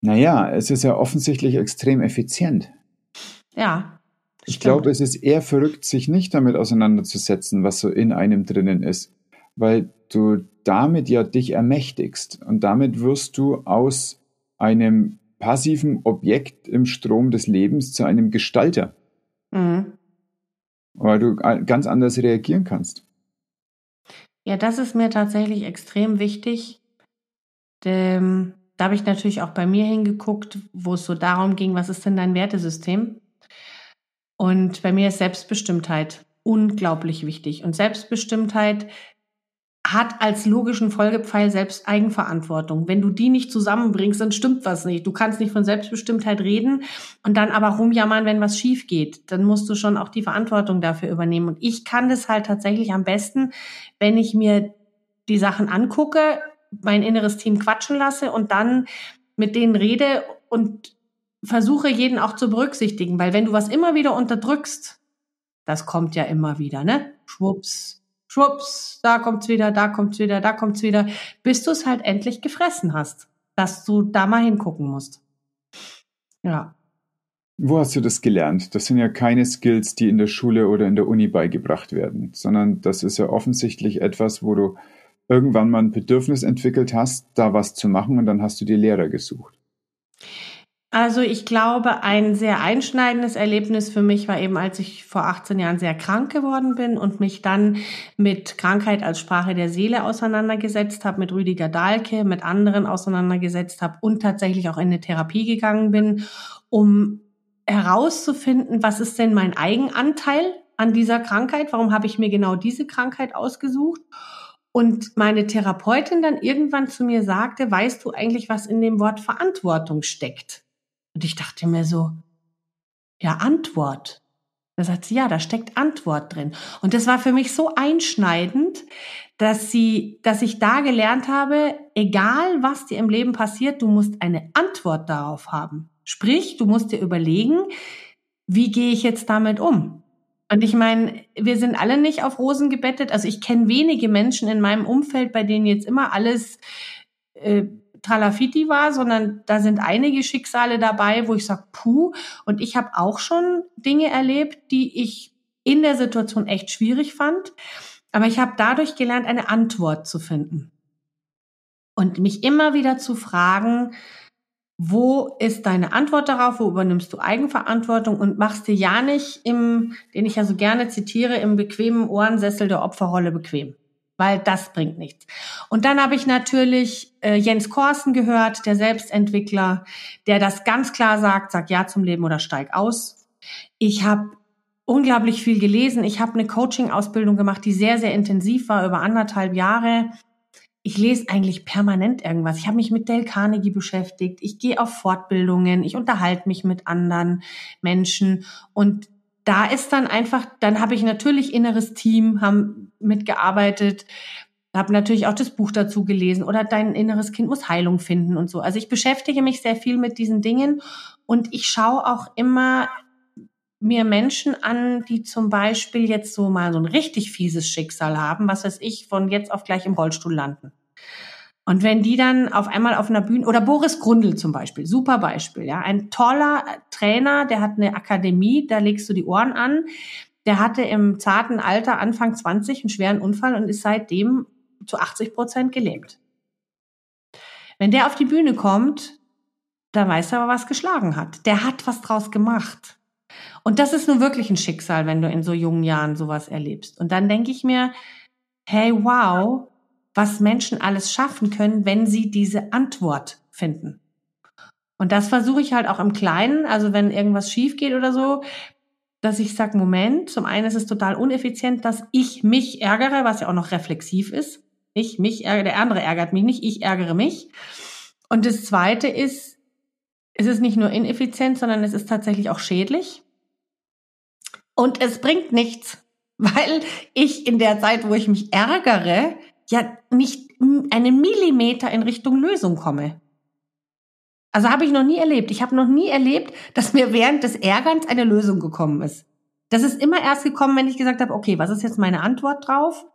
S2: Naja, es ist ja offensichtlich extrem effizient.
S1: Ja.
S2: Ich glaube, es ist eher verrückt, sich nicht damit auseinanderzusetzen, was so in einem drinnen ist. Weil du damit ja dich ermächtigst und damit wirst du aus einem passiven Objekt im Strom des Lebens zu einem Gestalter. Mhm. Weil du ganz anders reagieren kannst.
S1: Ja, das ist mir tatsächlich extrem wichtig. Ähm, da habe ich natürlich auch bei mir hingeguckt, wo es so darum ging, was ist denn dein Wertesystem? Und bei mir ist Selbstbestimmtheit unglaublich wichtig. Und Selbstbestimmtheit hat als logischen Folgepfeil selbst Eigenverantwortung. Wenn du die nicht zusammenbringst, dann stimmt was nicht. Du kannst nicht von Selbstbestimmtheit reden und dann aber rumjammern, wenn was schief geht. Dann musst du schon auch die Verantwortung dafür übernehmen. Und ich kann das halt tatsächlich am besten, wenn ich mir die Sachen angucke, mein inneres Team quatschen lasse und dann mit denen rede und versuche jeden auch zu berücksichtigen, weil wenn du was immer wieder unterdrückst, das kommt ja immer wieder, ne? Schwupps, schwupps, da kommt's wieder, da kommt's wieder, da kommt's wieder, bis du es halt endlich gefressen hast, dass du da mal hingucken musst. Ja.
S2: Wo hast du das gelernt? Das sind ja keine Skills, die in der Schule oder in der Uni beigebracht werden, sondern das ist ja offensichtlich etwas, wo du irgendwann mal ein Bedürfnis entwickelt hast, da was zu machen und dann hast du dir Lehrer gesucht.
S1: Also ich glaube, ein sehr einschneidendes Erlebnis für mich war eben, als ich vor 18 Jahren sehr krank geworden bin und mich dann mit Krankheit als Sprache der Seele auseinandergesetzt habe, mit Rüdiger Dahlke, mit anderen auseinandergesetzt habe und tatsächlich auch in eine Therapie gegangen bin, um herauszufinden, was ist denn mein Eigenanteil an dieser Krankheit? Warum habe ich mir genau diese Krankheit ausgesucht? Und meine Therapeutin dann irgendwann zu mir sagte, weißt du eigentlich, was in dem Wort Verantwortung steckt? Und ich dachte mir so, ja, Antwort. Da sagt sie, ja, da steckt Antwort drin. Und das war für mich so einschneidend, dass sie, dass ich da gelernt habe, egal was dir im Leben passiert, du musst eine Antwort darauf haben. Sprich, du musst dir überlegen, wie gehe ich jetzt damit um? Und ich meine, wir sind alle nicht auf Rosen gebettet. Also ich kenne wenige Menschen in meinem Umfeld, bei denen jetzt immer alles äh, Tralafiti war, sondern da sind einige Schicksale dabei, wo ich sage, puh, und ich habe auch schon Dinge erlebt, die ich in der Situation echt schwierig fand. Aber ich habe dadurch gelernt, eine Antwort zu finden. Und mich immer wieder zu fragen, wo ist deine Antwort darauf? Wo übernimmst du Eigenverantwortung und machst dir ja nicht im, den ich ja so gerne zitiere, im bequemen Ohrensessel der Opferrolle bequem weil das bringt nichts. Und dann habe ich natürlich äh, Jens Korsen gehört, der Selbstentwickler, der das ganz klar sagt, sag ja zum Leben oder steig aus. Ich habe unglaublich viel gelesen. Ich habe eine Coaching-Ausbildung gemacht, die sehr, sehr intensiv war, über anderthalb Jahre. Ich lese eigentlich permanent irgendwas. Ich habe mich mit Dale Carnegie beschäftigt. Ich gehe auf Fortbildungen. Ich unterhalte mich mit anderen Menschen. Und da ist dann einfach, dann habe ich natürlich inneres Team, haben mitgearbeitet, habe natürlich auch das Buch dazu gelesen oder dein inneres Kind muss Heilung finden und so. Also ich beschäftige mich sehr viel mit diesen Dingen und ich schaue auch immer mir Menschen an, die zum Beispiel jetzt so mal so ein richtig fieses Schicksal haben, was weiß ich, von jetzt auf gleich im Rollstuhl landen. Und wenn die dann auf einmal auf einer Bühne, oder Boris Grundl zum Beispiel, super Beispiel, ja, ein toller Trainer, der hat eine Akademie, da legst du die Ohren an. Der hatte im zarten Alter, Anfang 20, einen schweren Unfall und ist seitdem zu 80 Prozent gelähmt. Wenn der auf die Bühne kommt, dann weiß er aber, was geschlagen hat. Der hat was draus gemacht. Und das ist nun wirklich ein Schicksal, wenn du in so jungen Jahren sowas erlebst. Und dann denke ich mir, hey, wow, was Menschen alles schaffen können, wenn sie diese Antwort finden. Und das versuche ich halt auch im Kleinen, also wenn irgendwas schief geht oder so, dass ich sage, Moment, zum einen ist es total uneffizient, dass ich mich ärgere, was ja auch noch reflexiv ist. Ich mich ärgere, der andere ärgert mich nicht, ich ärgere mich. Und das zweite ist, es ist nicht nur ineffizient, sondern es ist tatsächlich auch schädlich. Und es bringt nichts, weil ich in der Zeit, wo ich mich ärgere, ja nicht einen Millimeter in Richtung Lösung komme. Also habe ich noch nie erlebt. Ich habe noch nie erlebt, dass mir während des Ärgerns eine Lösung gekommen ist. Das ist immer erst gekommen, wenn ich gesagt habe, okay, was ist jetzt meine Antwort drauf?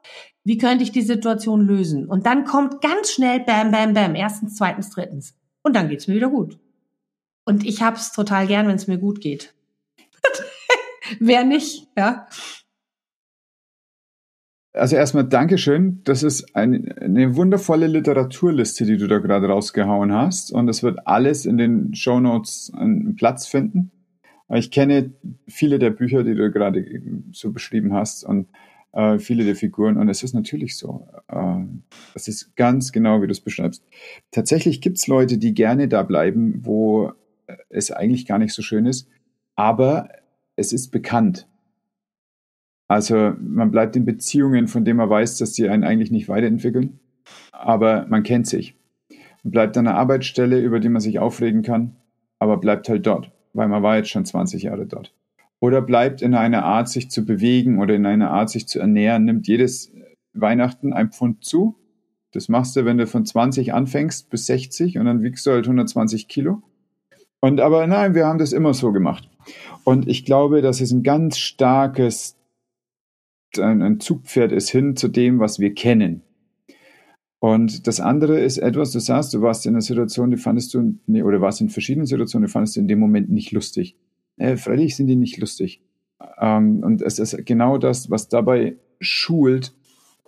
S1: Wie könnte ich die Situation lösen? Und dann kommt ganz schnell Bam, Bam, Bam, erstens, zweitens, drittens. Und dann geht's mir wieder gut. Und ich hab's total gern, wenn es mir gut geht. Wer nicht, ja?
S2: Also erstmal Dankeschön. Das ist eine, eine wundervolle Literaturliste, die du da gerade rausgehauen hast. Und es wird alles in den Show Notes einen Platz finden. Ich kenne viele der Bücher, die du gerade so beschrieben hast und äh, viele der Figuren. Und es ist natürlich so. Äh, es ist ganz genau, wie du es beschreibst. Tatsächlich gibt es Leute, die gerne da bleiben, wo es eigentlich gar nicht so schön ist. Aber es ist bekannt. Also man bleibt in Beziehungen, von denen man weiß, dass sie einen eigentlich nicht weiterentwickeln, aber man kennt sich. Man bleibt an einer Arbeitsstelle, über die man sich aufregen kann, aber bleibt halt dort, weil man war jetzt schon 20 Jahre dort. Oder bleibt in einer Art, sich zu bewegen oder in einer Art, sich zu ernähren, nimmt jedes Weihnachten ein Pfund zu. Das machst du, wenn du von 20 anfängst bis 60 und dann wiegst du halt 120 Kilo. Und aber nein, wir haben das immer so gemacht. Und ich glaube, dass es ein ganz starkes ein, ein Zugpferd ist hin zu dem, was wir kennen. Und das andere ist etwas, du sagst, du warst in einer Situation, die fandest du, nee, oder warst in verschiedenen Situationen, die fandest du in dem Moment nicht lustig. Äh, freilich sind die nicht lustig. Ähm, und es ist genau das, was dabei schult,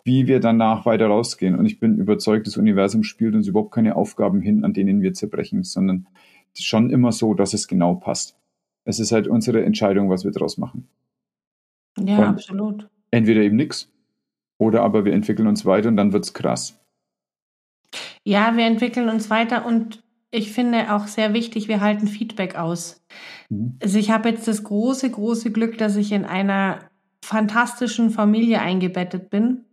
S2: wie wir danach weiter rausgehen. Und ich bin überzeugt, das Universum spielt uns überhaupt keine Aufgaben hin, an denen wir zerbrechen, sondern schon immer so, dass es genau passt. Es ist halt unsere Entscheidung, was wir daraus machen.
S1: Ja, und absolut.
S2: Entweder eben nichts oder aber wir entwickeln uns weiter und dann wird es krass.
S1: Ja, wir entwickeln uns weiter und ich finde auch sehr wichtig, wir halten Feedback aus. Mhm. Also ich habe jetzt das große, große Glück, dass ich in einer fantastischen Familie eingebettet bin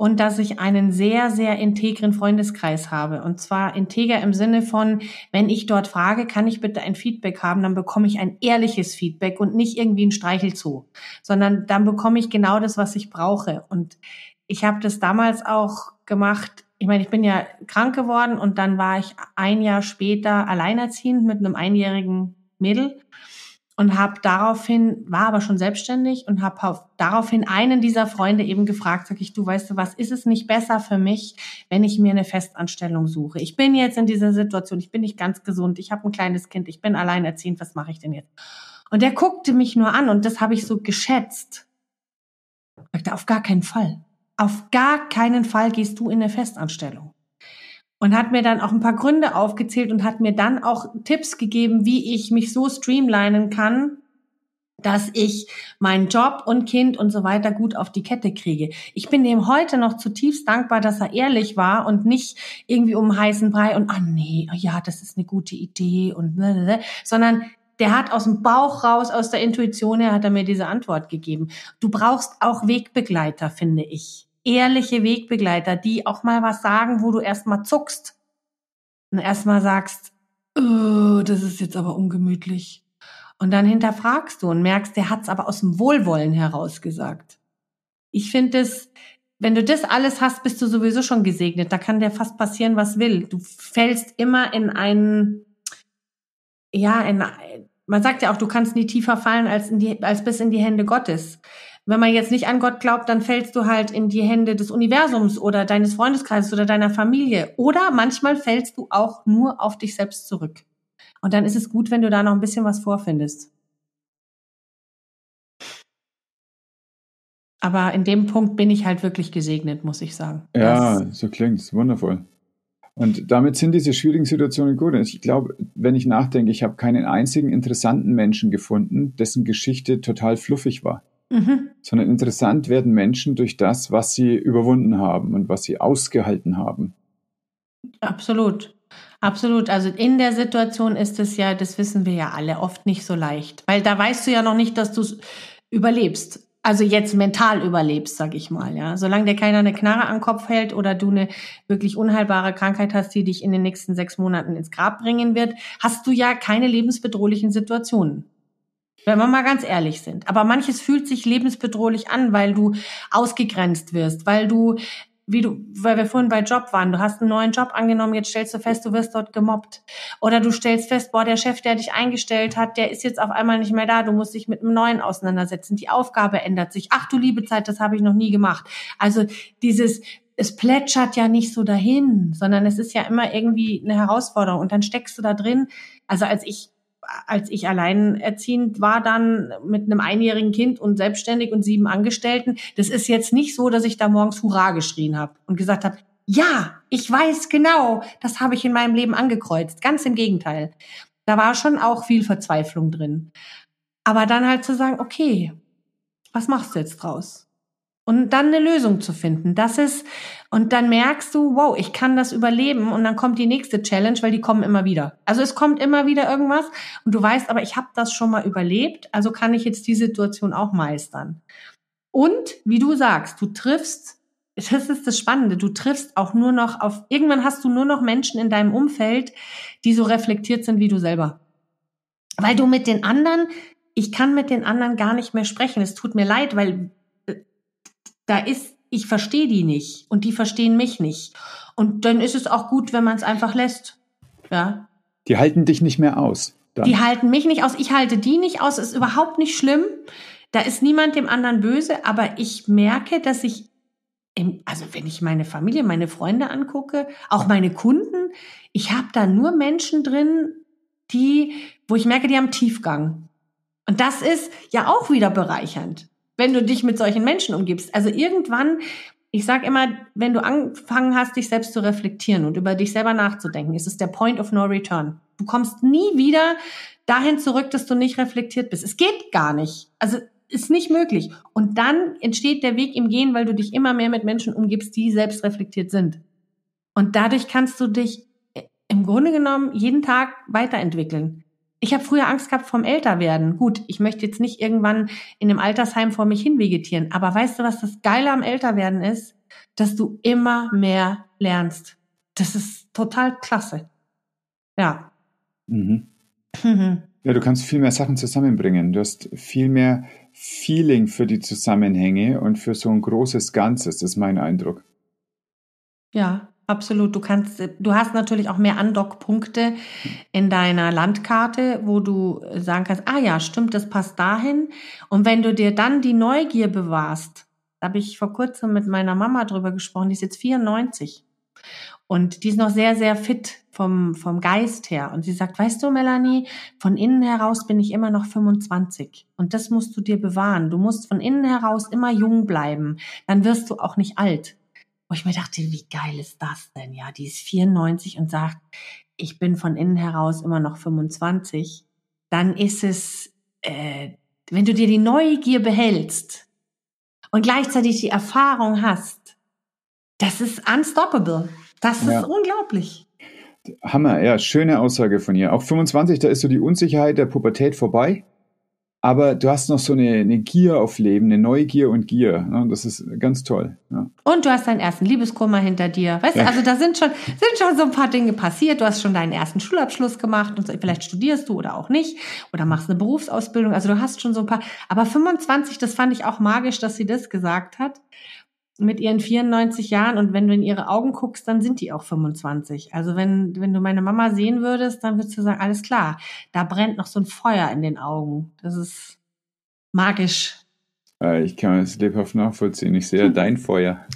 S1: und dass ich einen sehr, sehr integren Freundeskreis habe. Und zwar integer im Sinne von, wenn ich dort frage, kann ich bitte ein Feedback haben, dann bekomme ich ein ehrliches Feedback und nicht irgendwie ein Streichelzoo, sondern dann bekomme ich genau das, was ich brauche. Und ich habe das damals auch gemacht. Ich meine, ich bin ja krank geworden und dann war ich ein Jahr später alleinerziehend mit einem einjährigen Mädel und habe daraufhin, war aber schon selbstständig und habe daraufhin einen dieser Freunde eben gefragt, sag ich, du weißt du was, ist es nicht besser für mich, wenn ich mir eine Festanstellung suche? Ich bin jetzt in dieser Situation, ich bin nicht ganz gesund, ich habe ein kleines Kind, ich bin alleinerziehend, was mache ich denn jetzt? Und er guckte mich nur an und das habe ich so geschätzt. Ich sagte, auf gar keinen Fall. Auf gar keinen Fall gehst du in eine Festanstellung und hat mir dann auch ein paar Gründe aufgezählt und hat mir dann auch Tipps gegeben, wie ich mich so streamlinen kann, dass ich meinen Job und Kind und so weiter gut auf die Kette kriege. Ich bin dem heute noch zutiefst dankbar, dass er ehrlich war und nicht irgendwie um heißen Brei und ah nee, oh ja, das ist eine gute Idee und blablabla, sondern der hat aus dem Bauch raus, aus der Intuition her, hat er mir diese Antwort gegeben. Du brauchst auch Wegbegleiter, finde ich ehrliche Wegbegleiter, die auch mal was sagen, wo du erstmal zuckst und erstmal sagst, oh, das ist jetzt aber ungemütlich. Und dann hinterfragst du und merkst, der hat's aber aus dem Wohlwollen heraus gesagt. Ich finde es, wenn du das alles hast, bist du sowieso schon gesegnet. Da kann dir fast passieren, was will. Du fällst immer in einen, ja, in, man sagt ja auch, du kannst nie tiefer fallen als, in die, als bis in die Hände Gottes wenn man jetzt nicht an Gott glaubt, dann fällst du halt in die Hände des Universums oder deines Freundeskreises oder deiner Familie. Oder manchmal fällst du auch nur auf dich selbst zurück. Und dann ist es gut, wenn du da noch ein bisschen was vorfindest. Aber in dem Punkt bin ich halt wirklich gesegnet, muss ich sagen.
S2: Ja, das so klingt es. Wundervoll. Und damit sind diese schwierigen Situationen gut. Ich glaube, wenn ich nachdenke, ich habe keinen einzigen interessanten Menschen gefunden, dessen Geschichte total fluffig war mhm. sondern interessant werden Menschen durch das, was sie überwunden haben und was sie ausgehalten haben.
S1: Absolut. Absolut. Also in der Situation ist es ja, das wissen wir ja alle, oft nicht so leicht. Weil da weißt du ja noch nicht, dass du es überlebst. Also jetzt mental überlebst, sag ich mal, ja. Solange dir keiner eine Knarre am Kopf hält oder du eine wirklich unheilbare Krankheit hast, die dich in den nächsten sechs Monaten ins Grab bringen wird, hast du ja keine lebensbedrohlichen Situationen. Wenn wir mal ganz ehrlich sind. Aber manches fühlt sich lebensbedrohlich an, weil du ausgegrenzt wirst, weil du, wie du, weil wir vorhin bei Job waren, du hast einen neuen Job angenommen, jetzt stellst du fest, du wirst dort gemobbt. Oder du stellst fest, boah, der Chef, der dich eingestellt hat, der ist jetzt auf einmal nicht mehr da, du musst dich mit einem neuen auseinandersetzen. Die Aufgabe ändert sich. Ach du liebe Zeit, das habe ich noch nie gemacht. Also dieses, es plätschert ja nicht so dahin, sondern es ist ja immer irgendwie eine Herausforderung und dann steckst du da drin. Also als ich als ich alleinerziehend war, dann mit einem einjährigen Kind und selbstständig und sieben Angestellten, das ist jetzt nicht so, dass ich da morgens Hurra geschrien habe und gesagt habe, ja, ich weiß genau, das habe ich in meinem Leben angekreuzt. Ganz im Gegenteil. Da war schon auch viel Verzweiflung drin. Aber dann halt zu sagen, okay, was machst du jetzt draus? Und dann eine Lösung zu finden. Das ist, und dann merkst du, wow, ich kann das überleben und dann kommt die nächste Challenge, weil die kommen immer wieder. Also es kommt immer wieder irgendwas und du weißt, aber ich habe das schon mal überlebt, also kann ich jetzt die Situation auch meistern. Und wie du sagst, du triffst, das ist das Spannende, du triffst auch nur noch auf, irgendwann hast du nur noch Menschen in deinem Umfeld, die so reflektiert sind wie du selber. Weil du mit den anderen, ich kann mit den anderen gar nicht mehr sprechen. Es tut mir leid, weil da ist, ich verstehe die nicht und die verstehen mich nicht. Und dann ist es auch gut, wenn man es einfach lässt. Ja.
S2: Die halten dich nicht mehr aus.
S1: Dann. Die halten mich nicht aus, ich halte die nicht aus, ist überhaupt nicht schlimm. Da ist niemand dem anderen böse, aber ich merke, dass ich, im, also wenn ich meine Familie, meine Freunde angucke, auch meine Kunden, ich habe da nur Menschen drin, die, wo ich merke, die haben Tiefgang. Und das ist ja auch wieder bereichernd, wenn du dich mit solchen Menschen umgibst. Also irgendwann, ich sage immer, wenn du angefangen hast, dich selbst zu reflektieren und über dich selber nachzudenken, ist es der Point of No Return. Du kommst nie wieder dahin zurück, dass du nicht reflektiert bist. Es geht gar nicht. Also ist nicht möglich. Und dann entsteht der Weg im Gehen, weil du dich immer mehr mit Menschen umgibst, die selbst reflektiert sind. Und dadurch kannst du dich äh, im Grunde genommen jeden Tag weiterentwickeln. Ich habe früher Angst gehabt vom Älterwerden. Gut, ich möchte jetzt nicht irgendwann in einem Altersheim vor mich hin vegetieren. Aber weißt du, was das Geile am Älterwerden ist? Dass du immer mehr lernst. Das ist total klasse. Ja.
S2: Mhm. Mhm. Ja, du kannst viel mehr Sachen zusammenbringen. Du hast viel mehr Feeling für die Zusammenhänge und für so ein großes Ganzes, das ist mein Eindruck.
S1: Ja, absolut. Du kannst, du hast natürlich auch mehr Andockpunkte in deiner Landkarte, wo du sagen kannst, ah ja, stimmt, das passt dahin. Und wenn du dir dann die Neugier bewahrst, da habe ich vor kurzem mit meiner Mama drüber gesprochen, die ist jetzt 94. Und die ist noch sehr, sehr fit vom, vom Geist her. Und sie sagt, weißt du, Melanie, von innen heraus bin ich immer noch 25. Und das musst du dir bewahren. Du musst von innen heraus immer jung bleiben. Dann wirst du auch nicht alt. Wo ich mir dachte, wie geil ist das denn? Ja, die ist 94 und sagt, ich bin von innen heraus immer noch 25. Dann ist es, äh, wenn du dir die Neugier behältst und gleichzeitig die Erfahrung hast, das ist unstoppable. Das ist ja. unglaublich.
S2: Hammer, ja, schöne Aussage von ihr. Auch 25, da ist so die Unsicherheit der Pubertät vorbei. Aber du hast noch so eine, eine Gier auf Leben, eine Neugier und Gier. Ne? Das ist ganz toll. Ja.
S1: Und du hast deinen ersten Liebeskummer hinter dir. Weißt ja. du, also da sind schon, sind schon so ein paar Dinge passiert. Du hast schon deinen ersten Schulabschluss gemacht und so. vielleicht studierst du oder auch nicht oder machst eine Berufsausbildung. Also du hast schon so ein paar. Aber 25, das fand ich auch magisch, dass sie das gesagt hat mit ihren 94 Jahren und wenn du in ihre Augen guckst, dann sind die auch 25. Also wenn, wenn du meine Mama sehen würdest, dann würdest du sagen, alles klar, da brennt noch so ein Feuer in den Augen. Das ist magisch.
S2: Äh, ich kann es lebhaft nachvollziehen. Ich sehe dein Feuer.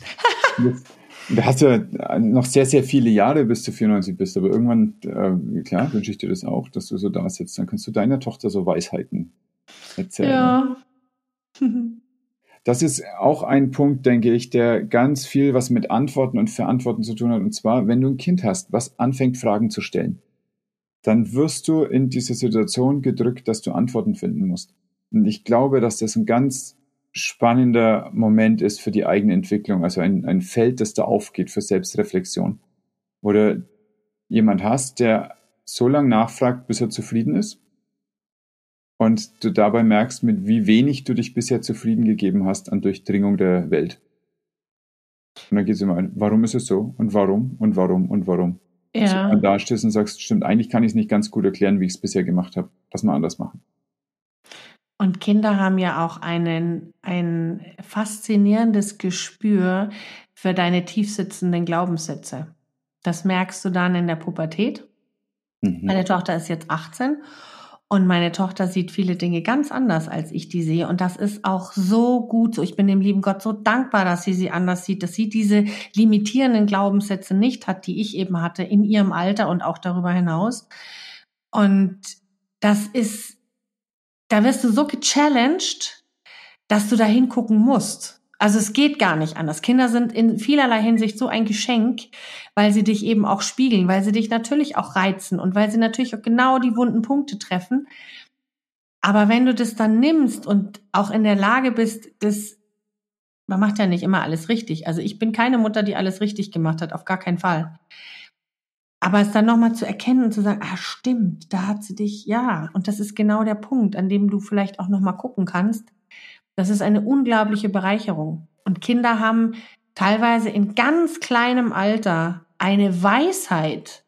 S2: Du hast ja noch sehr, sehr viele Jahre, bis du 94 bist, aber irgendwann, äh, klar, wünsche ich dir das auch, dass du so da sitzt. Dann kannst du deiner Tochter so Weisheiten erzählen. Ja. Das ist auch ein Punkt, denke ich, der ganz viel was mit Antworten und Verantworten zu tun hat. Und zwar, wenn du ein Kind hast, was anfängt, Fragen zu stellen, dann wirst du in diese Situation gedrückt, dass du Antworten finden musst. Und ich glaube, dass das ein ganz spannender Moment ist für die eigene Entwicklung, also ein, ein Feld, das da aufgeht für Selbstreflexion. Oder jemand hast, der so lange nachfragt, bis er zufrieden ist und du dabei merkst, mit wie wenig du dich bisher zufrieden gegeben hast an Durchdringung der Welt. Und dann geht es immer ein, warum ist es so und warum und warum und warum. Ja. Und da stehst und sagst, stimmt, eigentlich kann ich es nicht ganz gut erklären, wie ich es bisher gemacht habe. Lass mal anders machen.
S1: Und Kinder haben ja auch einen, ein faszinierendes Gespür für deine tiefsitzenden Glaubenssätze. Das merkst du dann in der Pubertät. Mhm. Meine Tochter ist jetzt 18 und meine Tochter sieht viele Dinge ganz anders, als ich die sehe. Und das ist auch so gut so. Ich bin dem lieben Gott so dankbar, dass sie sie anders sieht, dass sie diese limitierenden Glaubenssätze nicht hat, die ich eben hatte in ihrem Alter und auch darüber hinaus. Und das ist, da wirst du so gechallenged, dass du da hingucken musst. Also es geht gar nicht anders. Kinder sind in vielerlei Hinsicht so ein Geschenk, weil sie dich eben auch spiegeln, weil sie dich natürlich auch reizen und weil sie natürlich auch genau die wunden Punkte treffen. Aber wenn du das dann nimmst und auch in der Lage bist, das, man macht ja nicht immer alles richtig. Also ich bin keine Mutter, die alles richtig gemacht hat, auf gar keinen Fall. Aber es dann nochmal zu erkennen und zu sagen, ah, stimmt, da hat sie dich, ja. Und das ist genau der Punkt, an dem du vielleicht auch nochmal gucken kannst, Das ist eine unglaubliche Bereicherung. Und Kinder haben teilweise in ganz kleinem Alter eine Weisheit.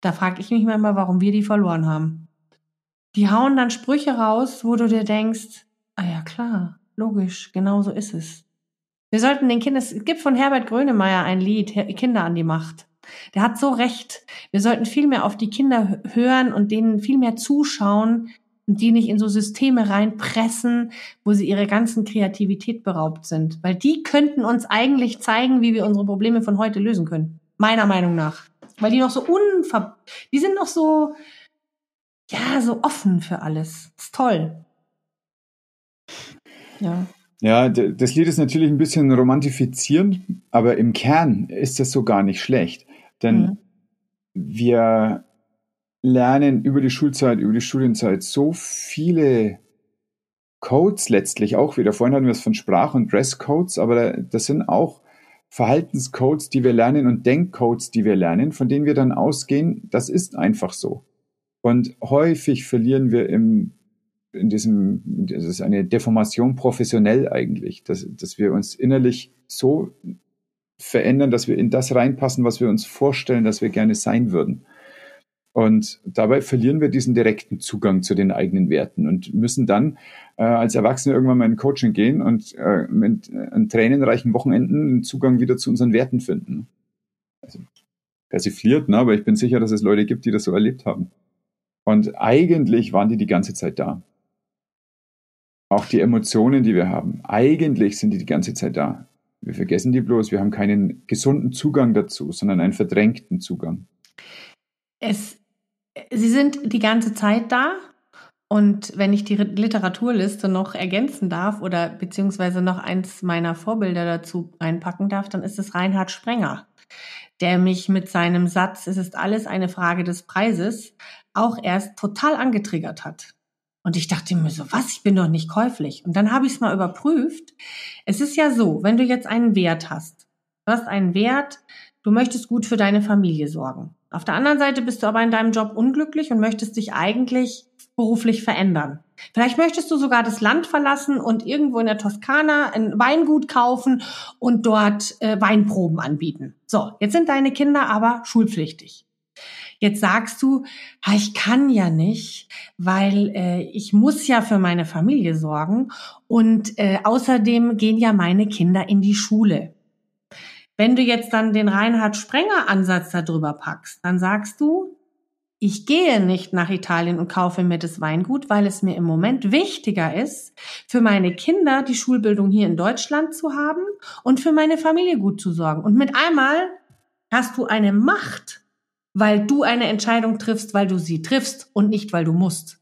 S1: Da frage ich mich manchmal, warum wir die verloren haben. Die hauen dann Sprüche raus, wo du dir denkst, ah ja klar, logisch, genau so ist es. Wir sollten den Kindern, es gibt von Herbert Grönemeyer ein Lied, Kinder an die Macht. Der hat so recht. Wir sollten viel mehr auf die Kinder hören und denen viel mehr zuschauen und die nicht in so Systeme reinpressen, wo sie ihre ganzen Kreativität beraubt sind. Weil die könnten uns eigentlich zeigen, wie wir unsere Probleme von heute lösen können. Meiner Meinung nach. Weil die noch so unver, die sind noch so, ja, so offen für alles. Das ist toll.
S2: Ja. Ja, das Lied ist natürlich ein bisschen romantifizierend, aber im Kern ist das so gar nicht schlecht. Denn mhm. wir lernen über die Schulzeit, über die Studienzeit so viele Codes letztlich auch wieder. Vorhin hatten wir es von Sprach- und Dresscodes, aber das sind auch Verhaltenscodes, die wir lernen und Denkcodes, die wir lernen, von denen wir dann ausgehen, das ist einfach so. Und häufig verlieren wir im, in diesem, das ist eine Deformation professionell eigentlich, dass, dass wir uns innerlich so verändern, dass wir in das reinpassen, was wir uns vorstellen, dass wir gerne sein würden. Und dabei verlieren wir diesen direkten Zugang zu den eigenen Werten und müssen dann äh, als Erwachsene irgendwann mal in Coaching gehen und äh, mit äh, tränenreichen Wochenenden einen Zugang wieder zu unseren Werten finden. Also persifliert, ne? aber ich bin sicher, dass es Leute gibt, die das so erlebt haben. Und eigentlich waren die die ganze Zeit da. Auch die Emotionen, die wir haben, eigentlich sind die die ganze Zeit da. Wir vergessen die bloß. Wir haben keinen gesunden Zugang dazu, sondern einen verdrängten Zugang.
S1: Es, sie sind die ganze Zeit da. Und wenn ich die Literaturliste noch ergänzen darf oder beziehungsweise noch eins meiner Vorbilder dazu einpacken darf, dann ist es Reinhard Sprenger, der mich mit seinem Satz, es ist alles eine Frage des Preises, auch erst total angetriggert hat. Und ich dachte mir so, was, ich bin doch nicht käuflich. Und dann habe ich es mal überprüft. Es ist ja so, wenn du jetzt einen Wert hast, du hast einen Wert, du möchtest gut für deine Familie sorgen. Auf der anderen Seite bist du aber in deinem Job unglücklich und möchtest dich eigentlich beruflich verändern. Vielleicht möchtest du sogar das Land verlassen und irgendwo in der Toskana ein Weingut kaufen und dort äh, Weinproben anbieten. So, jetzt sind deine Kinder aber schulpflichtig. Jetzt sagst du, ich kann ja nicht, weil äh, ich muss ja für meine Familie sorgen und äh, außerdem gehen ja meine Kinder in die Schule. Wenn du jetzt dann den Reinhard Sprenger Ansatz darüber packst, dann sagst du, ich gehe nicht nach Italien und kaufe mir das Weingut, weil es mir im Moment wichtiger ist, für meine Kinder die Schulbildung hier in Deutschland zu haben und für meine Familie gut zu sorgen. Und mit einmal hast du eine Macht weil du eine Entscheidung triffst, weil du sie triffst und nicht, weil du musst.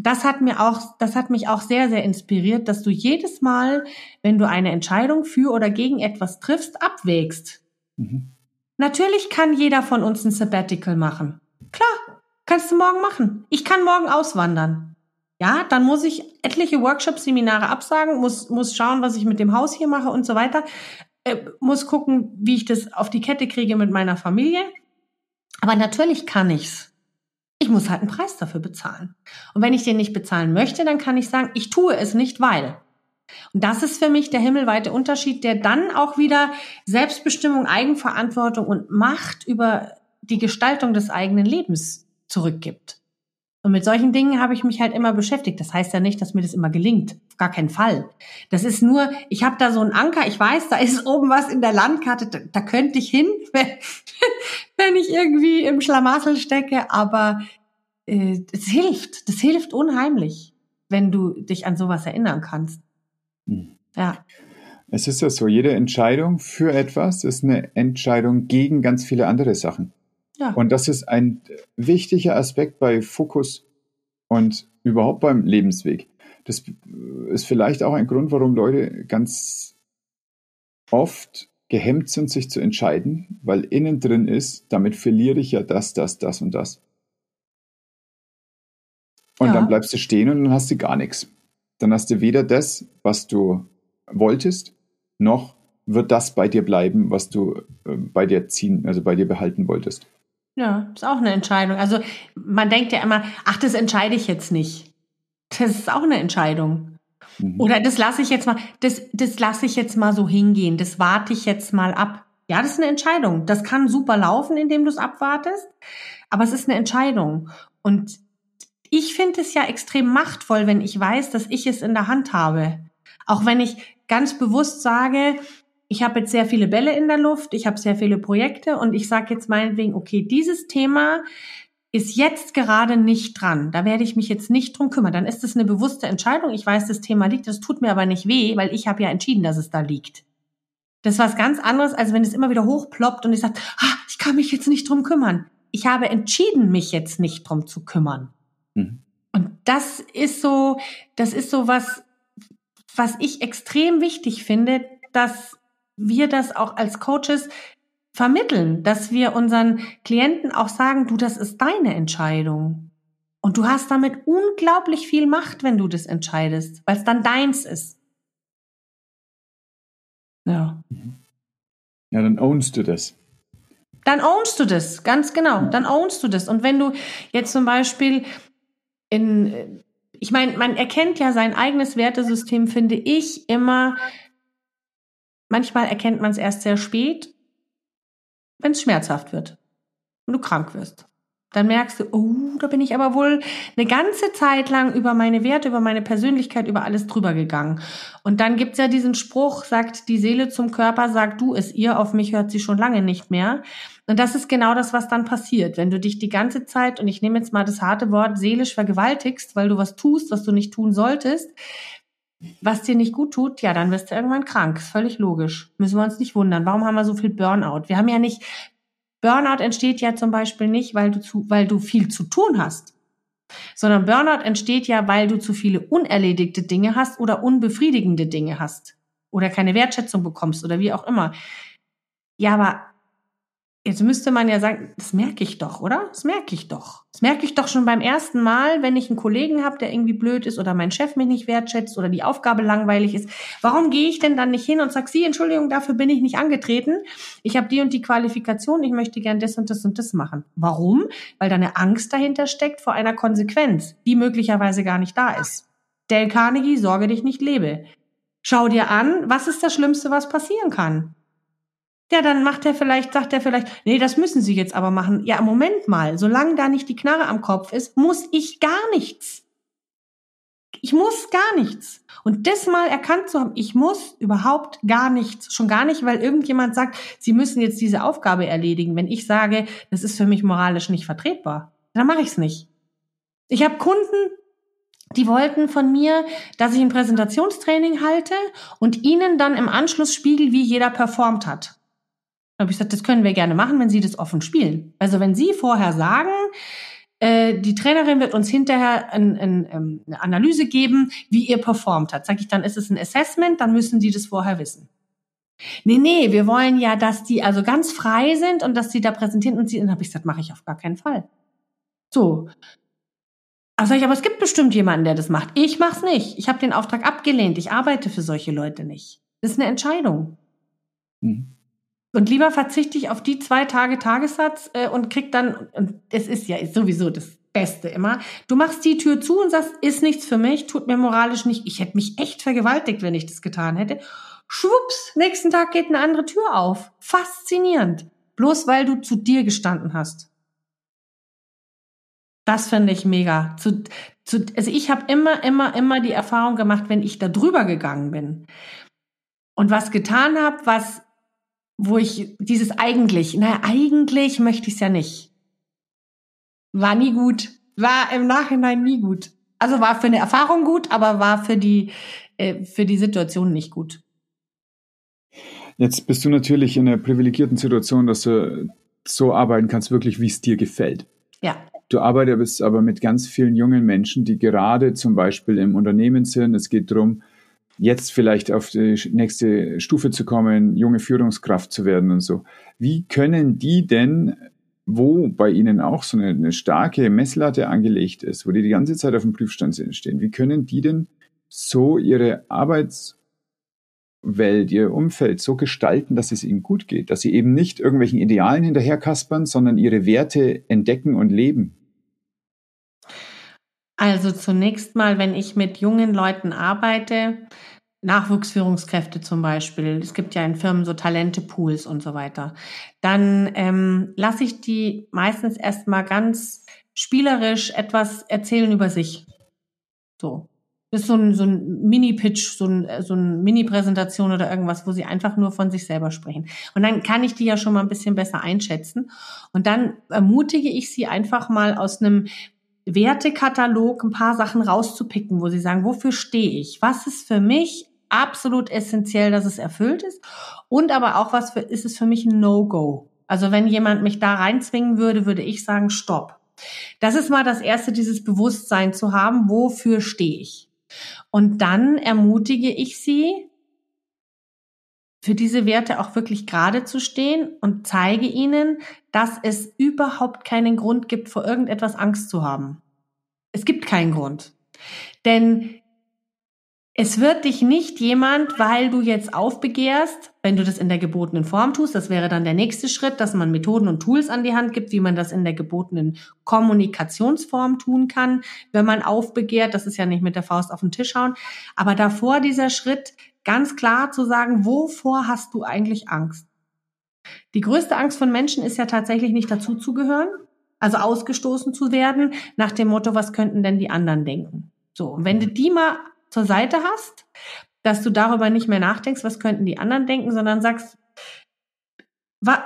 S1: Das hat mir auch, das hat mich auch sehr, sehr inspiriert, dass du jedes Mal, wenn du eine Entscheidung für oder gegen etwas triffst, abwägst. Mhm. Natürlich kann jeder von uns ein Sabbatical machen. Klar, kannst du morgen machen. Ich kann morgen auswandern. Ja, dann muss ich etliche Workshops, Seminare absagen, muss, muss schauen, was ich mit dem Haus hier mache und so weiter. Äh, muss gucken, wie ich das auf die Kette kriege mit meiner Familie. Aber natürlich kann ich's. Ich muss halt einen Preis dafür bezahlen. Und wenn ich den nicht bezahlen möchte, dann kann ich sagen, ich tue es nicht, weil. Und das ist für mich der himmelweite Unterschied, der dann auch wieder Selbstbestimmung, Eigenverantwortung und Macht über die Gestaltung des eigenen Lebens zurückgibt. Und mit solchen Dingen habe ich mich halt immer beschäftigt. Das heißt ja nicht, dass mir das immer gelingt. Auf gar keinen Fall. Das ist nur, ich habe da so einen Anker, ich weiß, da ist oben was in der Landkarte, da, da könnte ich hin, wenn, wenn ich irgendwie im Schlamassel stecke, aber äh, es hilft. Das hilft unheimlich, wenn du dich an sowas erinnern kannst.
S2: Hm. Ja. Es ist ja so, jede Entscheidung für etwas ist eine Entscheidung gegen ganz viele andere Sachen. Ja. Und das ist ein wichtiger Aspekt bei Fokus und überhaupt beim Lebensweg. Das ist vielleicht auch ein Grund, warum Leute ganz oft gehemmt sind, sich zu entscheiden, weil innen drin ist, damit verliere ich ja das, das, das und das. Und ja. dann bleibst du stehen und dann hast du gar nichts. Dann hast du weder das, was du wolltest, noch wird das bei dir bleiben, was du äh, bei dir ziehen, also bei dir behalten wolltest.
S1: Ja, ist auch eine Entscheidung. Also man denkt ja immer, ach, das entscheide ich jetzt nicht. Das ist auch eine Entscheidung. Mhm. Oder das lasse ich jetzt mal, das, das lasse ich jetzt mal so hingehen, das warte ich jetzt mal ab. Ja, das ist eine Entscheidung. Das kann super laufen, indem du es abwartest, aber es ist eine Entscheidung. Und ich finde es ja extrem machtvoll, wenn ich weiß, dass ich es in der Hand habe. Auch wenn ich ganz bewusst sage, ich habe jetzt sehr viele Bälle in der Luft, ich habe sehr viele Projekte und ich sage jetzt meinetwegen, okay, dieses Thema ist jetzt gerade nicht dran. Da werde ich mich jetzt nicht drum kümmern. Dann ist es eine bewusste Entscheidung. Ich weiß, das Thema liegt, das tut mir aber nicht weh, weil ich habe ja entschieden, dass es da liegt. Das ist was ganz anderes, als wenn es immer wieder hochploppt und ich sage, ah, ich kann mich jetzt nicht drum kümmern. Ich habe entschieden, mich jetzt nicht drum zu kümmern. Mhm. Und das ist so, das ist so was, was ich extrem wichtig finde, dass wir das auch als Coaches vermitteln, dass wir unseren Klienten auch sagen, du, das ist deine Entscheidung. Und du hast damit unglaublich viel Macht, wenn du das entscheidest, weil es dann deins ist.
S2: Ja. Ja, dann ownst du das.
S1: Dann ownst du das, ganz genau. Dann ownst du das. Und wenn du jetzt zum Beispiel in, ich meine, man erkennt ja sein eigenes Wertesystem, finde ich, immer, manchmal erkennt man es erst sehr spät, wenn es schmerzhaft wird und du krank wirst. Dann merkst du, oh, da bin ich aber wohl eine ganze Zeit lang über meine Werte, über meine Persönlichkeit, über alles drüber gegangen. Und dann gibt's ja diesen Spruch, sagt die Seele zum Körper, sagt du es ihr, auf mich hört sie schon lange nicht mehr. Und das ist genau das, was dann passiert. Wenn du dich die ganze Zeit, und ich nehme jetzt mal das harte Wort, seelisch vergewaltigst, weil du was tust, was du nicht tun solltest, was dir nicht gut tut, ja, dann wirst du irgendwann krank. Völlig logisch. Müssen wir uns nicht wundern. Warum haben wir so viel Burnout? Wir haben ja nicht Burnout entsteht ja zum Beispiel nicht, weil du, zu, weil du viel zu tun hast, sondern Burnout entsteht ja, weil du zu viele unerledigte Dinge hast oder unbefriedigende Dinge hast oder keine Wertschätzung bekommst oder wie auch immer. Ja, aber Jetzt müsste man ja sagen, das merke ich doch, oder? Das merke ich doch. Das merke ich doch schon beim ersten Mal, wenn ich einen Kollegen habe, der irgendwie blöd ist oder mein Chef mich nicht wertschätzt oder die Aufgabe langweilig ist. Warum gehe ich denn dann nicht hin und sage, Sie, Entschuldigung, dafür bin ich nicht angetreten. Ich habe die und die Qualifikation, ich möchte gern das und das und das machen. Warum? Weil da eine Angst dahinter steckt vor einer Konsequenz, die möglicherweise gar nicht da ist. Dale Carnegie, sorge dich nicht lebe. Schau dir an, was ist das Schlimmste, was passieren kann? Ja, dann macht er vielleicht, sagt er vielleicht, nee, das müssen Sie jetzt aber machen. Ja, Moment mal, solange da nicht die Knarre am Kopf ist, muss ich gar nichts. Ich muss gar nichts. Und das mal erkannt zu haben, ich muss überhaupt gar nichts. Schon gar nicht, weil irgendjemand sagt, Sie müssen jetzt diese Aufgabe erledigen. Wenn ich sage, das ist für mich moralisch nicht vertretbar, dann mache ich es nicht. Ich habe Kunden, die wollten von mir, dass ich ein Präsentationstraining halte und ihnen dann im Anschluss spiegel, wie jeder performt hat. Habe ich gesagt, das können wir gerne machen, wenn Sie das offen spielen. Also wenn Sie vorher sagen, äh, die Trainerin wird uns hinterher ein, ein, ähm, eine Analyse geben, wie ihr performt hat. Sag ich, dann ist es ein Assessment, dann müssen Sie das vorher wissen. Nee, nee, wir wollen ja, dass die also ganz frei sind und dass sie da präsentieren und sie, dann habe ich gesagt, mache ich auf gar keinen Fall. So. Also ich, aber es gibt bestimmt jemanden, der das macht. Ich mach's nicht. Ich habe den Auftrag abgelehnt. Ich arbeite für solche Leute nicht. Das ist eine Entscheidung. Mhm. Und lieber verzichte ich auf die zwei Tage Tagessatz äh, und krieg dann, und es ist ja sowieso das Beste immer, du machst die Tür zu und sagst, ist nichts für mich, tut mir moralisch nicht, ich hätte mich echt vergewaltigt, wenn ich das getan hätte. Schwupps, nächsten Tag geht eine andere Tür auf. Faszinierend. Bloß weil du zu dir gestanden hast. Das finde ich mega. Zu, zu, also ich habe immer, immer, immer die Erfahrung gemacht, wenn ich da drüber gegangen bin und was getan habe, was wo ich dieses eigentlich, naja, eigentlich möchte ich es ja nicht. War nie gut. War im Nachhinein nie gut. Also war für eine Erfahrung gut, aber war für die, äh, für die Situation nicht gut.
S2: Jetzt bist du natürlich in einer privilegierten Situation, dass du so arbeiten kannst, wirklich wie es dir gefällt.
S1: Ja.
S2: Du arbeitest aber mit ganz vielen jungen Menschen, die gerade zum Beispiel im Unternehmen sind. Es geht darum, jetzt vielleicht auf die nächste Stufe zu kommen, junge Führungskraft zu werden und so. Wie können die denn, wo bei ihnen auch so eine, eine starke Messlatte angelegt ist, wo die die ganze Zeit auf dem Prüfstand stehen, wie können die denn so ihre Arbeitswelt, ihr Umfeld so gestalten, dass es ihnen gut geht, dass sie eben nicht irgendwelchen Idealen hinterherkaspern, sondern ihre Werte entdecken und leben?
S1: Also zunächst mal, wenn ich mit jungen Leuten arbeite, Nachwuchsführungskräfte zum Beispiel, es gibt ja in Firmen so Talentepools und so weiter, dann ähm, lasse ich die meistens erstmal ganz spielerisch etwas erzählen über sich. So. Das ist so ein, so ein Mini-Pitch, so ein, so ein Mini-Präsentation oder irgendwas, wo sie einfach nur von sich selber sprechen. Und dann kann ich die ja schon mal ein bisschen besser einschätzen. Und dann ermutige ich sie einfach mal aus einem Wertekatalog ein paar Sachen rauszupicken, wo sie sagen, wofür stehe ich? Was ist für mich absolut essentiell, dass es erfüllt ist? Und aber auch, was für, ist es für mich ein No-Go? Also wenn jemand mich da reinzwingen würde, würde ich sagen, stopp. Das ist mal das erste, dieses Bewusstsein zu haben, wofür stehe ich? Und dann ermutige ich sie, für diese Werte auch wirklich gerade zu stehen und zeige ihnen, dass es überhaupt keinen Grund gibt, vor irgendetwas Angst zu haben. Es gibt keinen Grund. Denn es wird dich nicht jemand, weil du jetzt aufbegehrst, wenn du das in der gebotenen Form tust, das wäre dann der nächste Schritt, dass man Methoden und Tools an die Hand gibt, wie man das in der gebotenen Kommunikationsform tun kann, wenn man aufbegehrt. Das ist ja nicht mit der Faust auf den Tisch hauen. Aber davor dieser Schritt, ganz klar zu sagen, wovor hast du eigentlich Angst? Die größte Angst von Menschen ist ja tatsächlich nicht dazuzugehören, also ausgestoßen zu werden, nach dem Motto, was könnten denn die anderen denken? So, und wenn du die mal zur Seite hast, dass du darüber nicht mehr nachdenkst, was könnten die anderen denken, sondern sagst,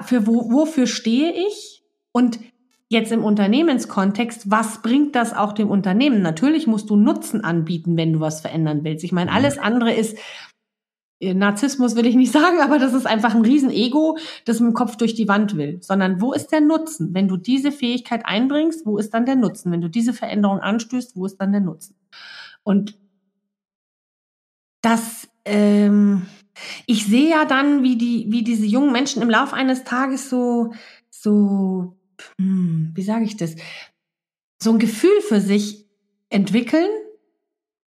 S1: für wo, wofür stehe ich? Und jetzt im Unternehmenskontext, was bringt das auch dem Unternehmen? Natürlich musst du Nutzen anbieten, wenn du was verändern willst. Ich meine, mhm. alles andere ist Narzissmus will ich nicht sagen, aber das ist einfach ein Riesenego, das mit dem Kopf durch die Wand will. Sondern wo ist der Nutzen? Wenn du diese Fähigkeit einbringst, wo ist dann der Nutzen? Wenn du diese Veränderung anstößt, wo ist dann der Nutzen? Und dass ähm, ich sehe ja dann, wie die, wie diese jungen Menschen im Laufe eines Tages so, so, hm, wie sage ich das, so ein Gefühl für sich entwickeln.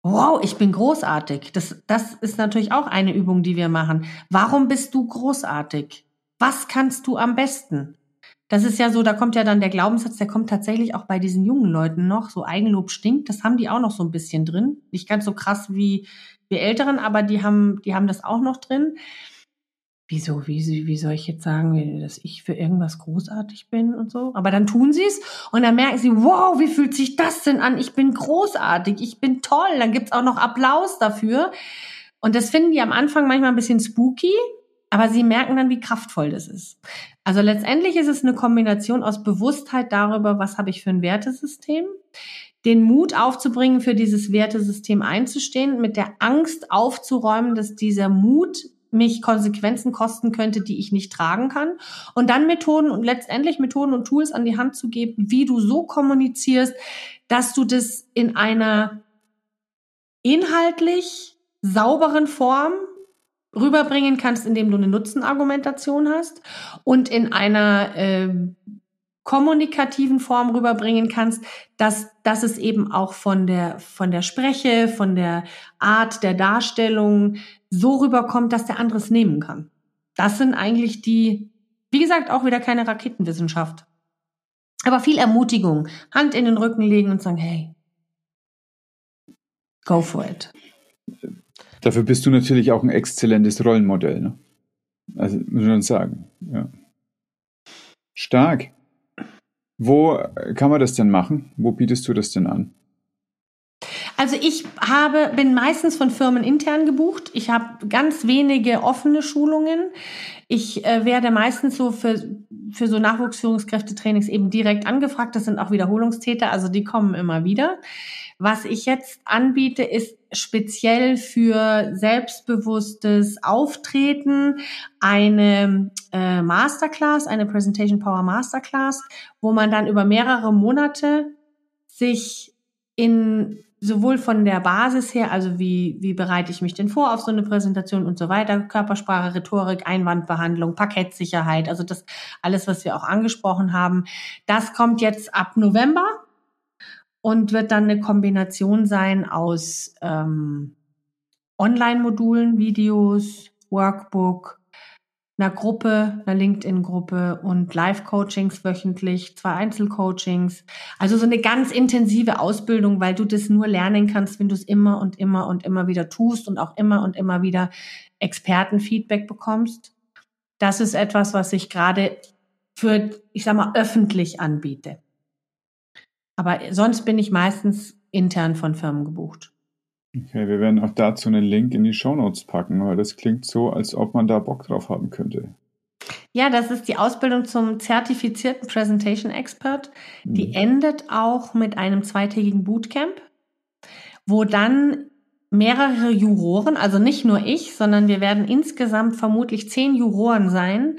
S1: Wow, ich bin großartig. Das, das ist natürlich auch eine Übung, die wir machen. Warum bist du großartig? Was kannst du am besten? Das ist ja so, da kommt ja dann der Glaubenssatz, der kommt tatsächlich auch bei diesen jungen Leuten noch. So Eigenlob stinkt, das haben die auch noch so ein bisschen drin. Nicht ganz so krass wie wir Älteren, aber die haben, die haben das auch noch drin. Wieso, wie, wie soll ich jetzt sagen, dass ich für irgendwas großartig bin und so? Aber dann tun sie es und dann merken sie, wow, wie fühlt sich das denn an? Ich bin großartig, ich bin toll. Dann gibt's auch noch Applaus dafür. Und das finden die am Anfang manchmal ein bisschen spooky, aber sie merken dann, wie kraftvoll das ist. Also letztendlich ist es eine Kombination aus Bewusstheit darüber, was habe ich für ein Wertesystem, den Mut aufzubringen, für dieses Wertesystem einzustehen, mit der Angst aufzuräumen, dass dieser Mut mich Konsequenzen kosten könnte, die ich nicht tragen kann. Und dann Methoden und letztendlich Methoden und Tools an die Hand zu geben, wie du so kommunizierst, dass du das in einer inhaltlich sauberen Form rüberbringen kannst, indem du eine Nutzenargumentation hast und in einer äh, kommunikativen Form rüberbringen kannst, dass, dass es eben auch von der, von der Spreche, von der Art der Darstellung so rüberkommt, dass der andere es nehmen kann. Das sind eigentlich die, wie gesagt, auch wieder keine Raketenwissenschaft. Aber viel Ermutigung, Hand in den Rücken legen und sagen, hey, go for it.
S2: Dafür bist du natürlich auch ein exzellentes Rollenmodell. Ne? Also muss man sagen. Ja. Stark. Wo kann man das denn machen? Wo bietest du das denn an?
S1: Also ich habe, bin meistens von Firmen intern gebucht. Ich habe ganz wenige offene Schulungen. Ich äh, werde meistens so für, für so Nachwuchsführungskräftetrainings eben direkt angefragt. Das sind auch Wiederholungstäter, also die kommen immer wieder. Was ich jetzt anbiete, ist speziell für selbstbewusstes Auftreten eine äh, Masterclass, eine Presentation Power Masterclass, wo man dann über mehrere Monate sich in sowohl von der Basis her, also wie, wie bereite ich mich denn vor auf so eine Präsentation und so weiter, Körpersprache, Rhetorik, Einwandbehandlung, Parkettsicherheit, also das alles, was wir auch angesprochen haben, das kommt jetzt ab November und wird dann eine Kombination sein aus ähm, Online-Modulen, Videos, Workbook, einer Gruppe, einer LinkedIn-Gruppe und Live-Coachings wöchentlich, zwei Einzelcoachings. Also so eine ganz intensive Ausbildung, weil du das nur lernen kannst, wenn du es immer und immer und immer wieder tust und auch immer und immer wieder Expertenfeedback bekommst. Das ist etwas, was ich gerade für, ich sag mal, öffentlich anbiete. Aber sonst bin ich meistens intern von Firmen gebucht.
S2: Okay, wir werden auch dazu einen Link in die Show Notes packen, weil das klingt so, als ob man da Bock drauf haben könnte.
S1: Ja, das ist die Ausbildung zum zertifizierten Presentation Expert. Die mhm. endet auch mit einem zweitägigen Bootcamp, wo dann mehrere Juroren, also nicht nur ich, sondern wir werden insgesamt vermutlich zehn Juroren sein,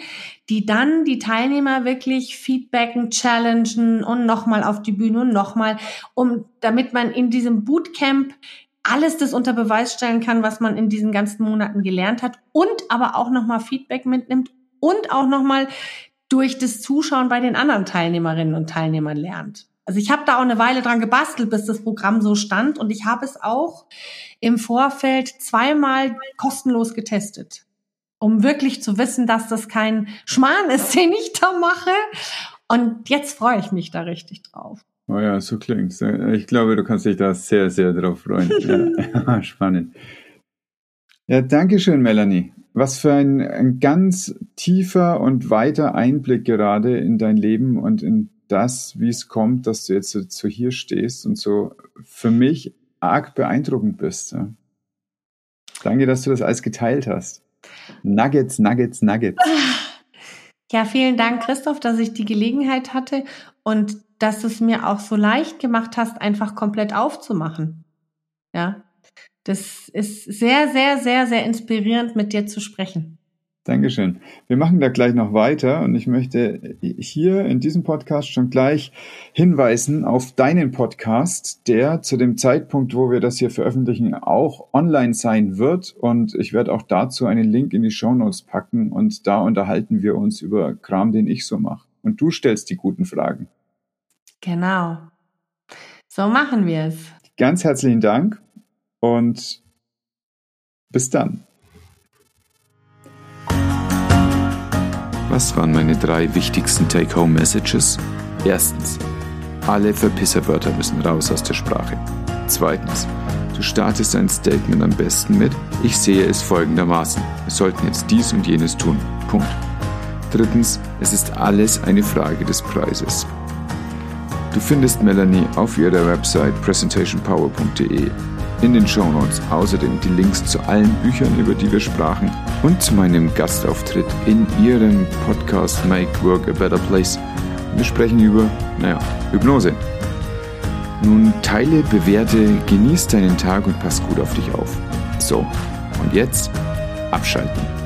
S1: die dann die Teilnehmer wirklich feedbacken, challengen und nochmal auf die Bühne und nochmal, um, damit man in diesem Bootcamp alles das unter Beweis stellen kann, was man in diesen ganzen Monaten gelernt hat und aber auch nochmal Feedback mitnimmt und auch nochmal durch das Zuschauen bei den anderen Teilnehmerinnen und Teilnehmern lernt. Also ich habe da auch eine Weile dran gebastelt, bis das Programm so stand und ich habe es auch im Vorfeld zweimal kostenlos getestet, um wirklich zu wissen, dass das kein Schmarrn ist, den ich da mache. Und jetzt freue ich mich da richtig drauf.
S2: Oh ja, so klingt's. Ich glaube, du kannst dich da sehr, sehr drauf freuen. Ja, spannend. Ja, danke schön, Melanie. Was für ein, ein ganz tiefer und weiter Einblick gerade in dein Leben und in das, wie es kommt, dass du jetzt so, so hier stehst und so für mich arg beeindruckend bist. Ja. Danke, dass du das alles geteilt hast. Nuggets, Nuggets, Nuggets.
S1: Ja, vielen Dank, Christoph, dass ich die Gelegenheit hatte und dass du es mir auch so leicht gemacht hast, einfach komplett aufzumachen. Ja, das ist sehr, sehr, sehr, sehr inspirierend, mit dir zu sprechen.
S2: Dankeschön. Wir machen da gleich noch weiter und ich möchte hier in diesem Podcast schon gleich hinweisen auf deinen Podcast, der zu dem Zeitpunkt, wo wir das hier veröffentlichen, auch online sein wird und ich werde auch dazu einen Link in die Show Notes packen und da unterhalten wir uns über Kram, den ich so mache. Und du stellst die guten Fragen.
S1: Genau. So machen wir es.
S2: Ganz herzlichen Dank und bis dann. Was waren meine drei wichtigsten Take-Home-Messages? Erstens, alle Verpisserwörter müssen raus aus der Sprache. Zweitens, du startest ein Statement am besten mit, ich sehe es folgendermaßen, wir sollten jetzt dies und jenes tun. Punkt. Drittens, es ist alles eine Frage des Preises. Du findest Melanie auf ihrer Website presentationpower.de in den Shownotes außerdem die Links zu allen Büchern, über die wir sprachen und zu meinem Gastauftritt in ihrem Podcast Make Work a Better Place. Wir sprechen über, naja, Hypnose. Nun teile, bewerte, genieß deinen Tag und pass gut auf dich auf. So, und jetzt abschalten.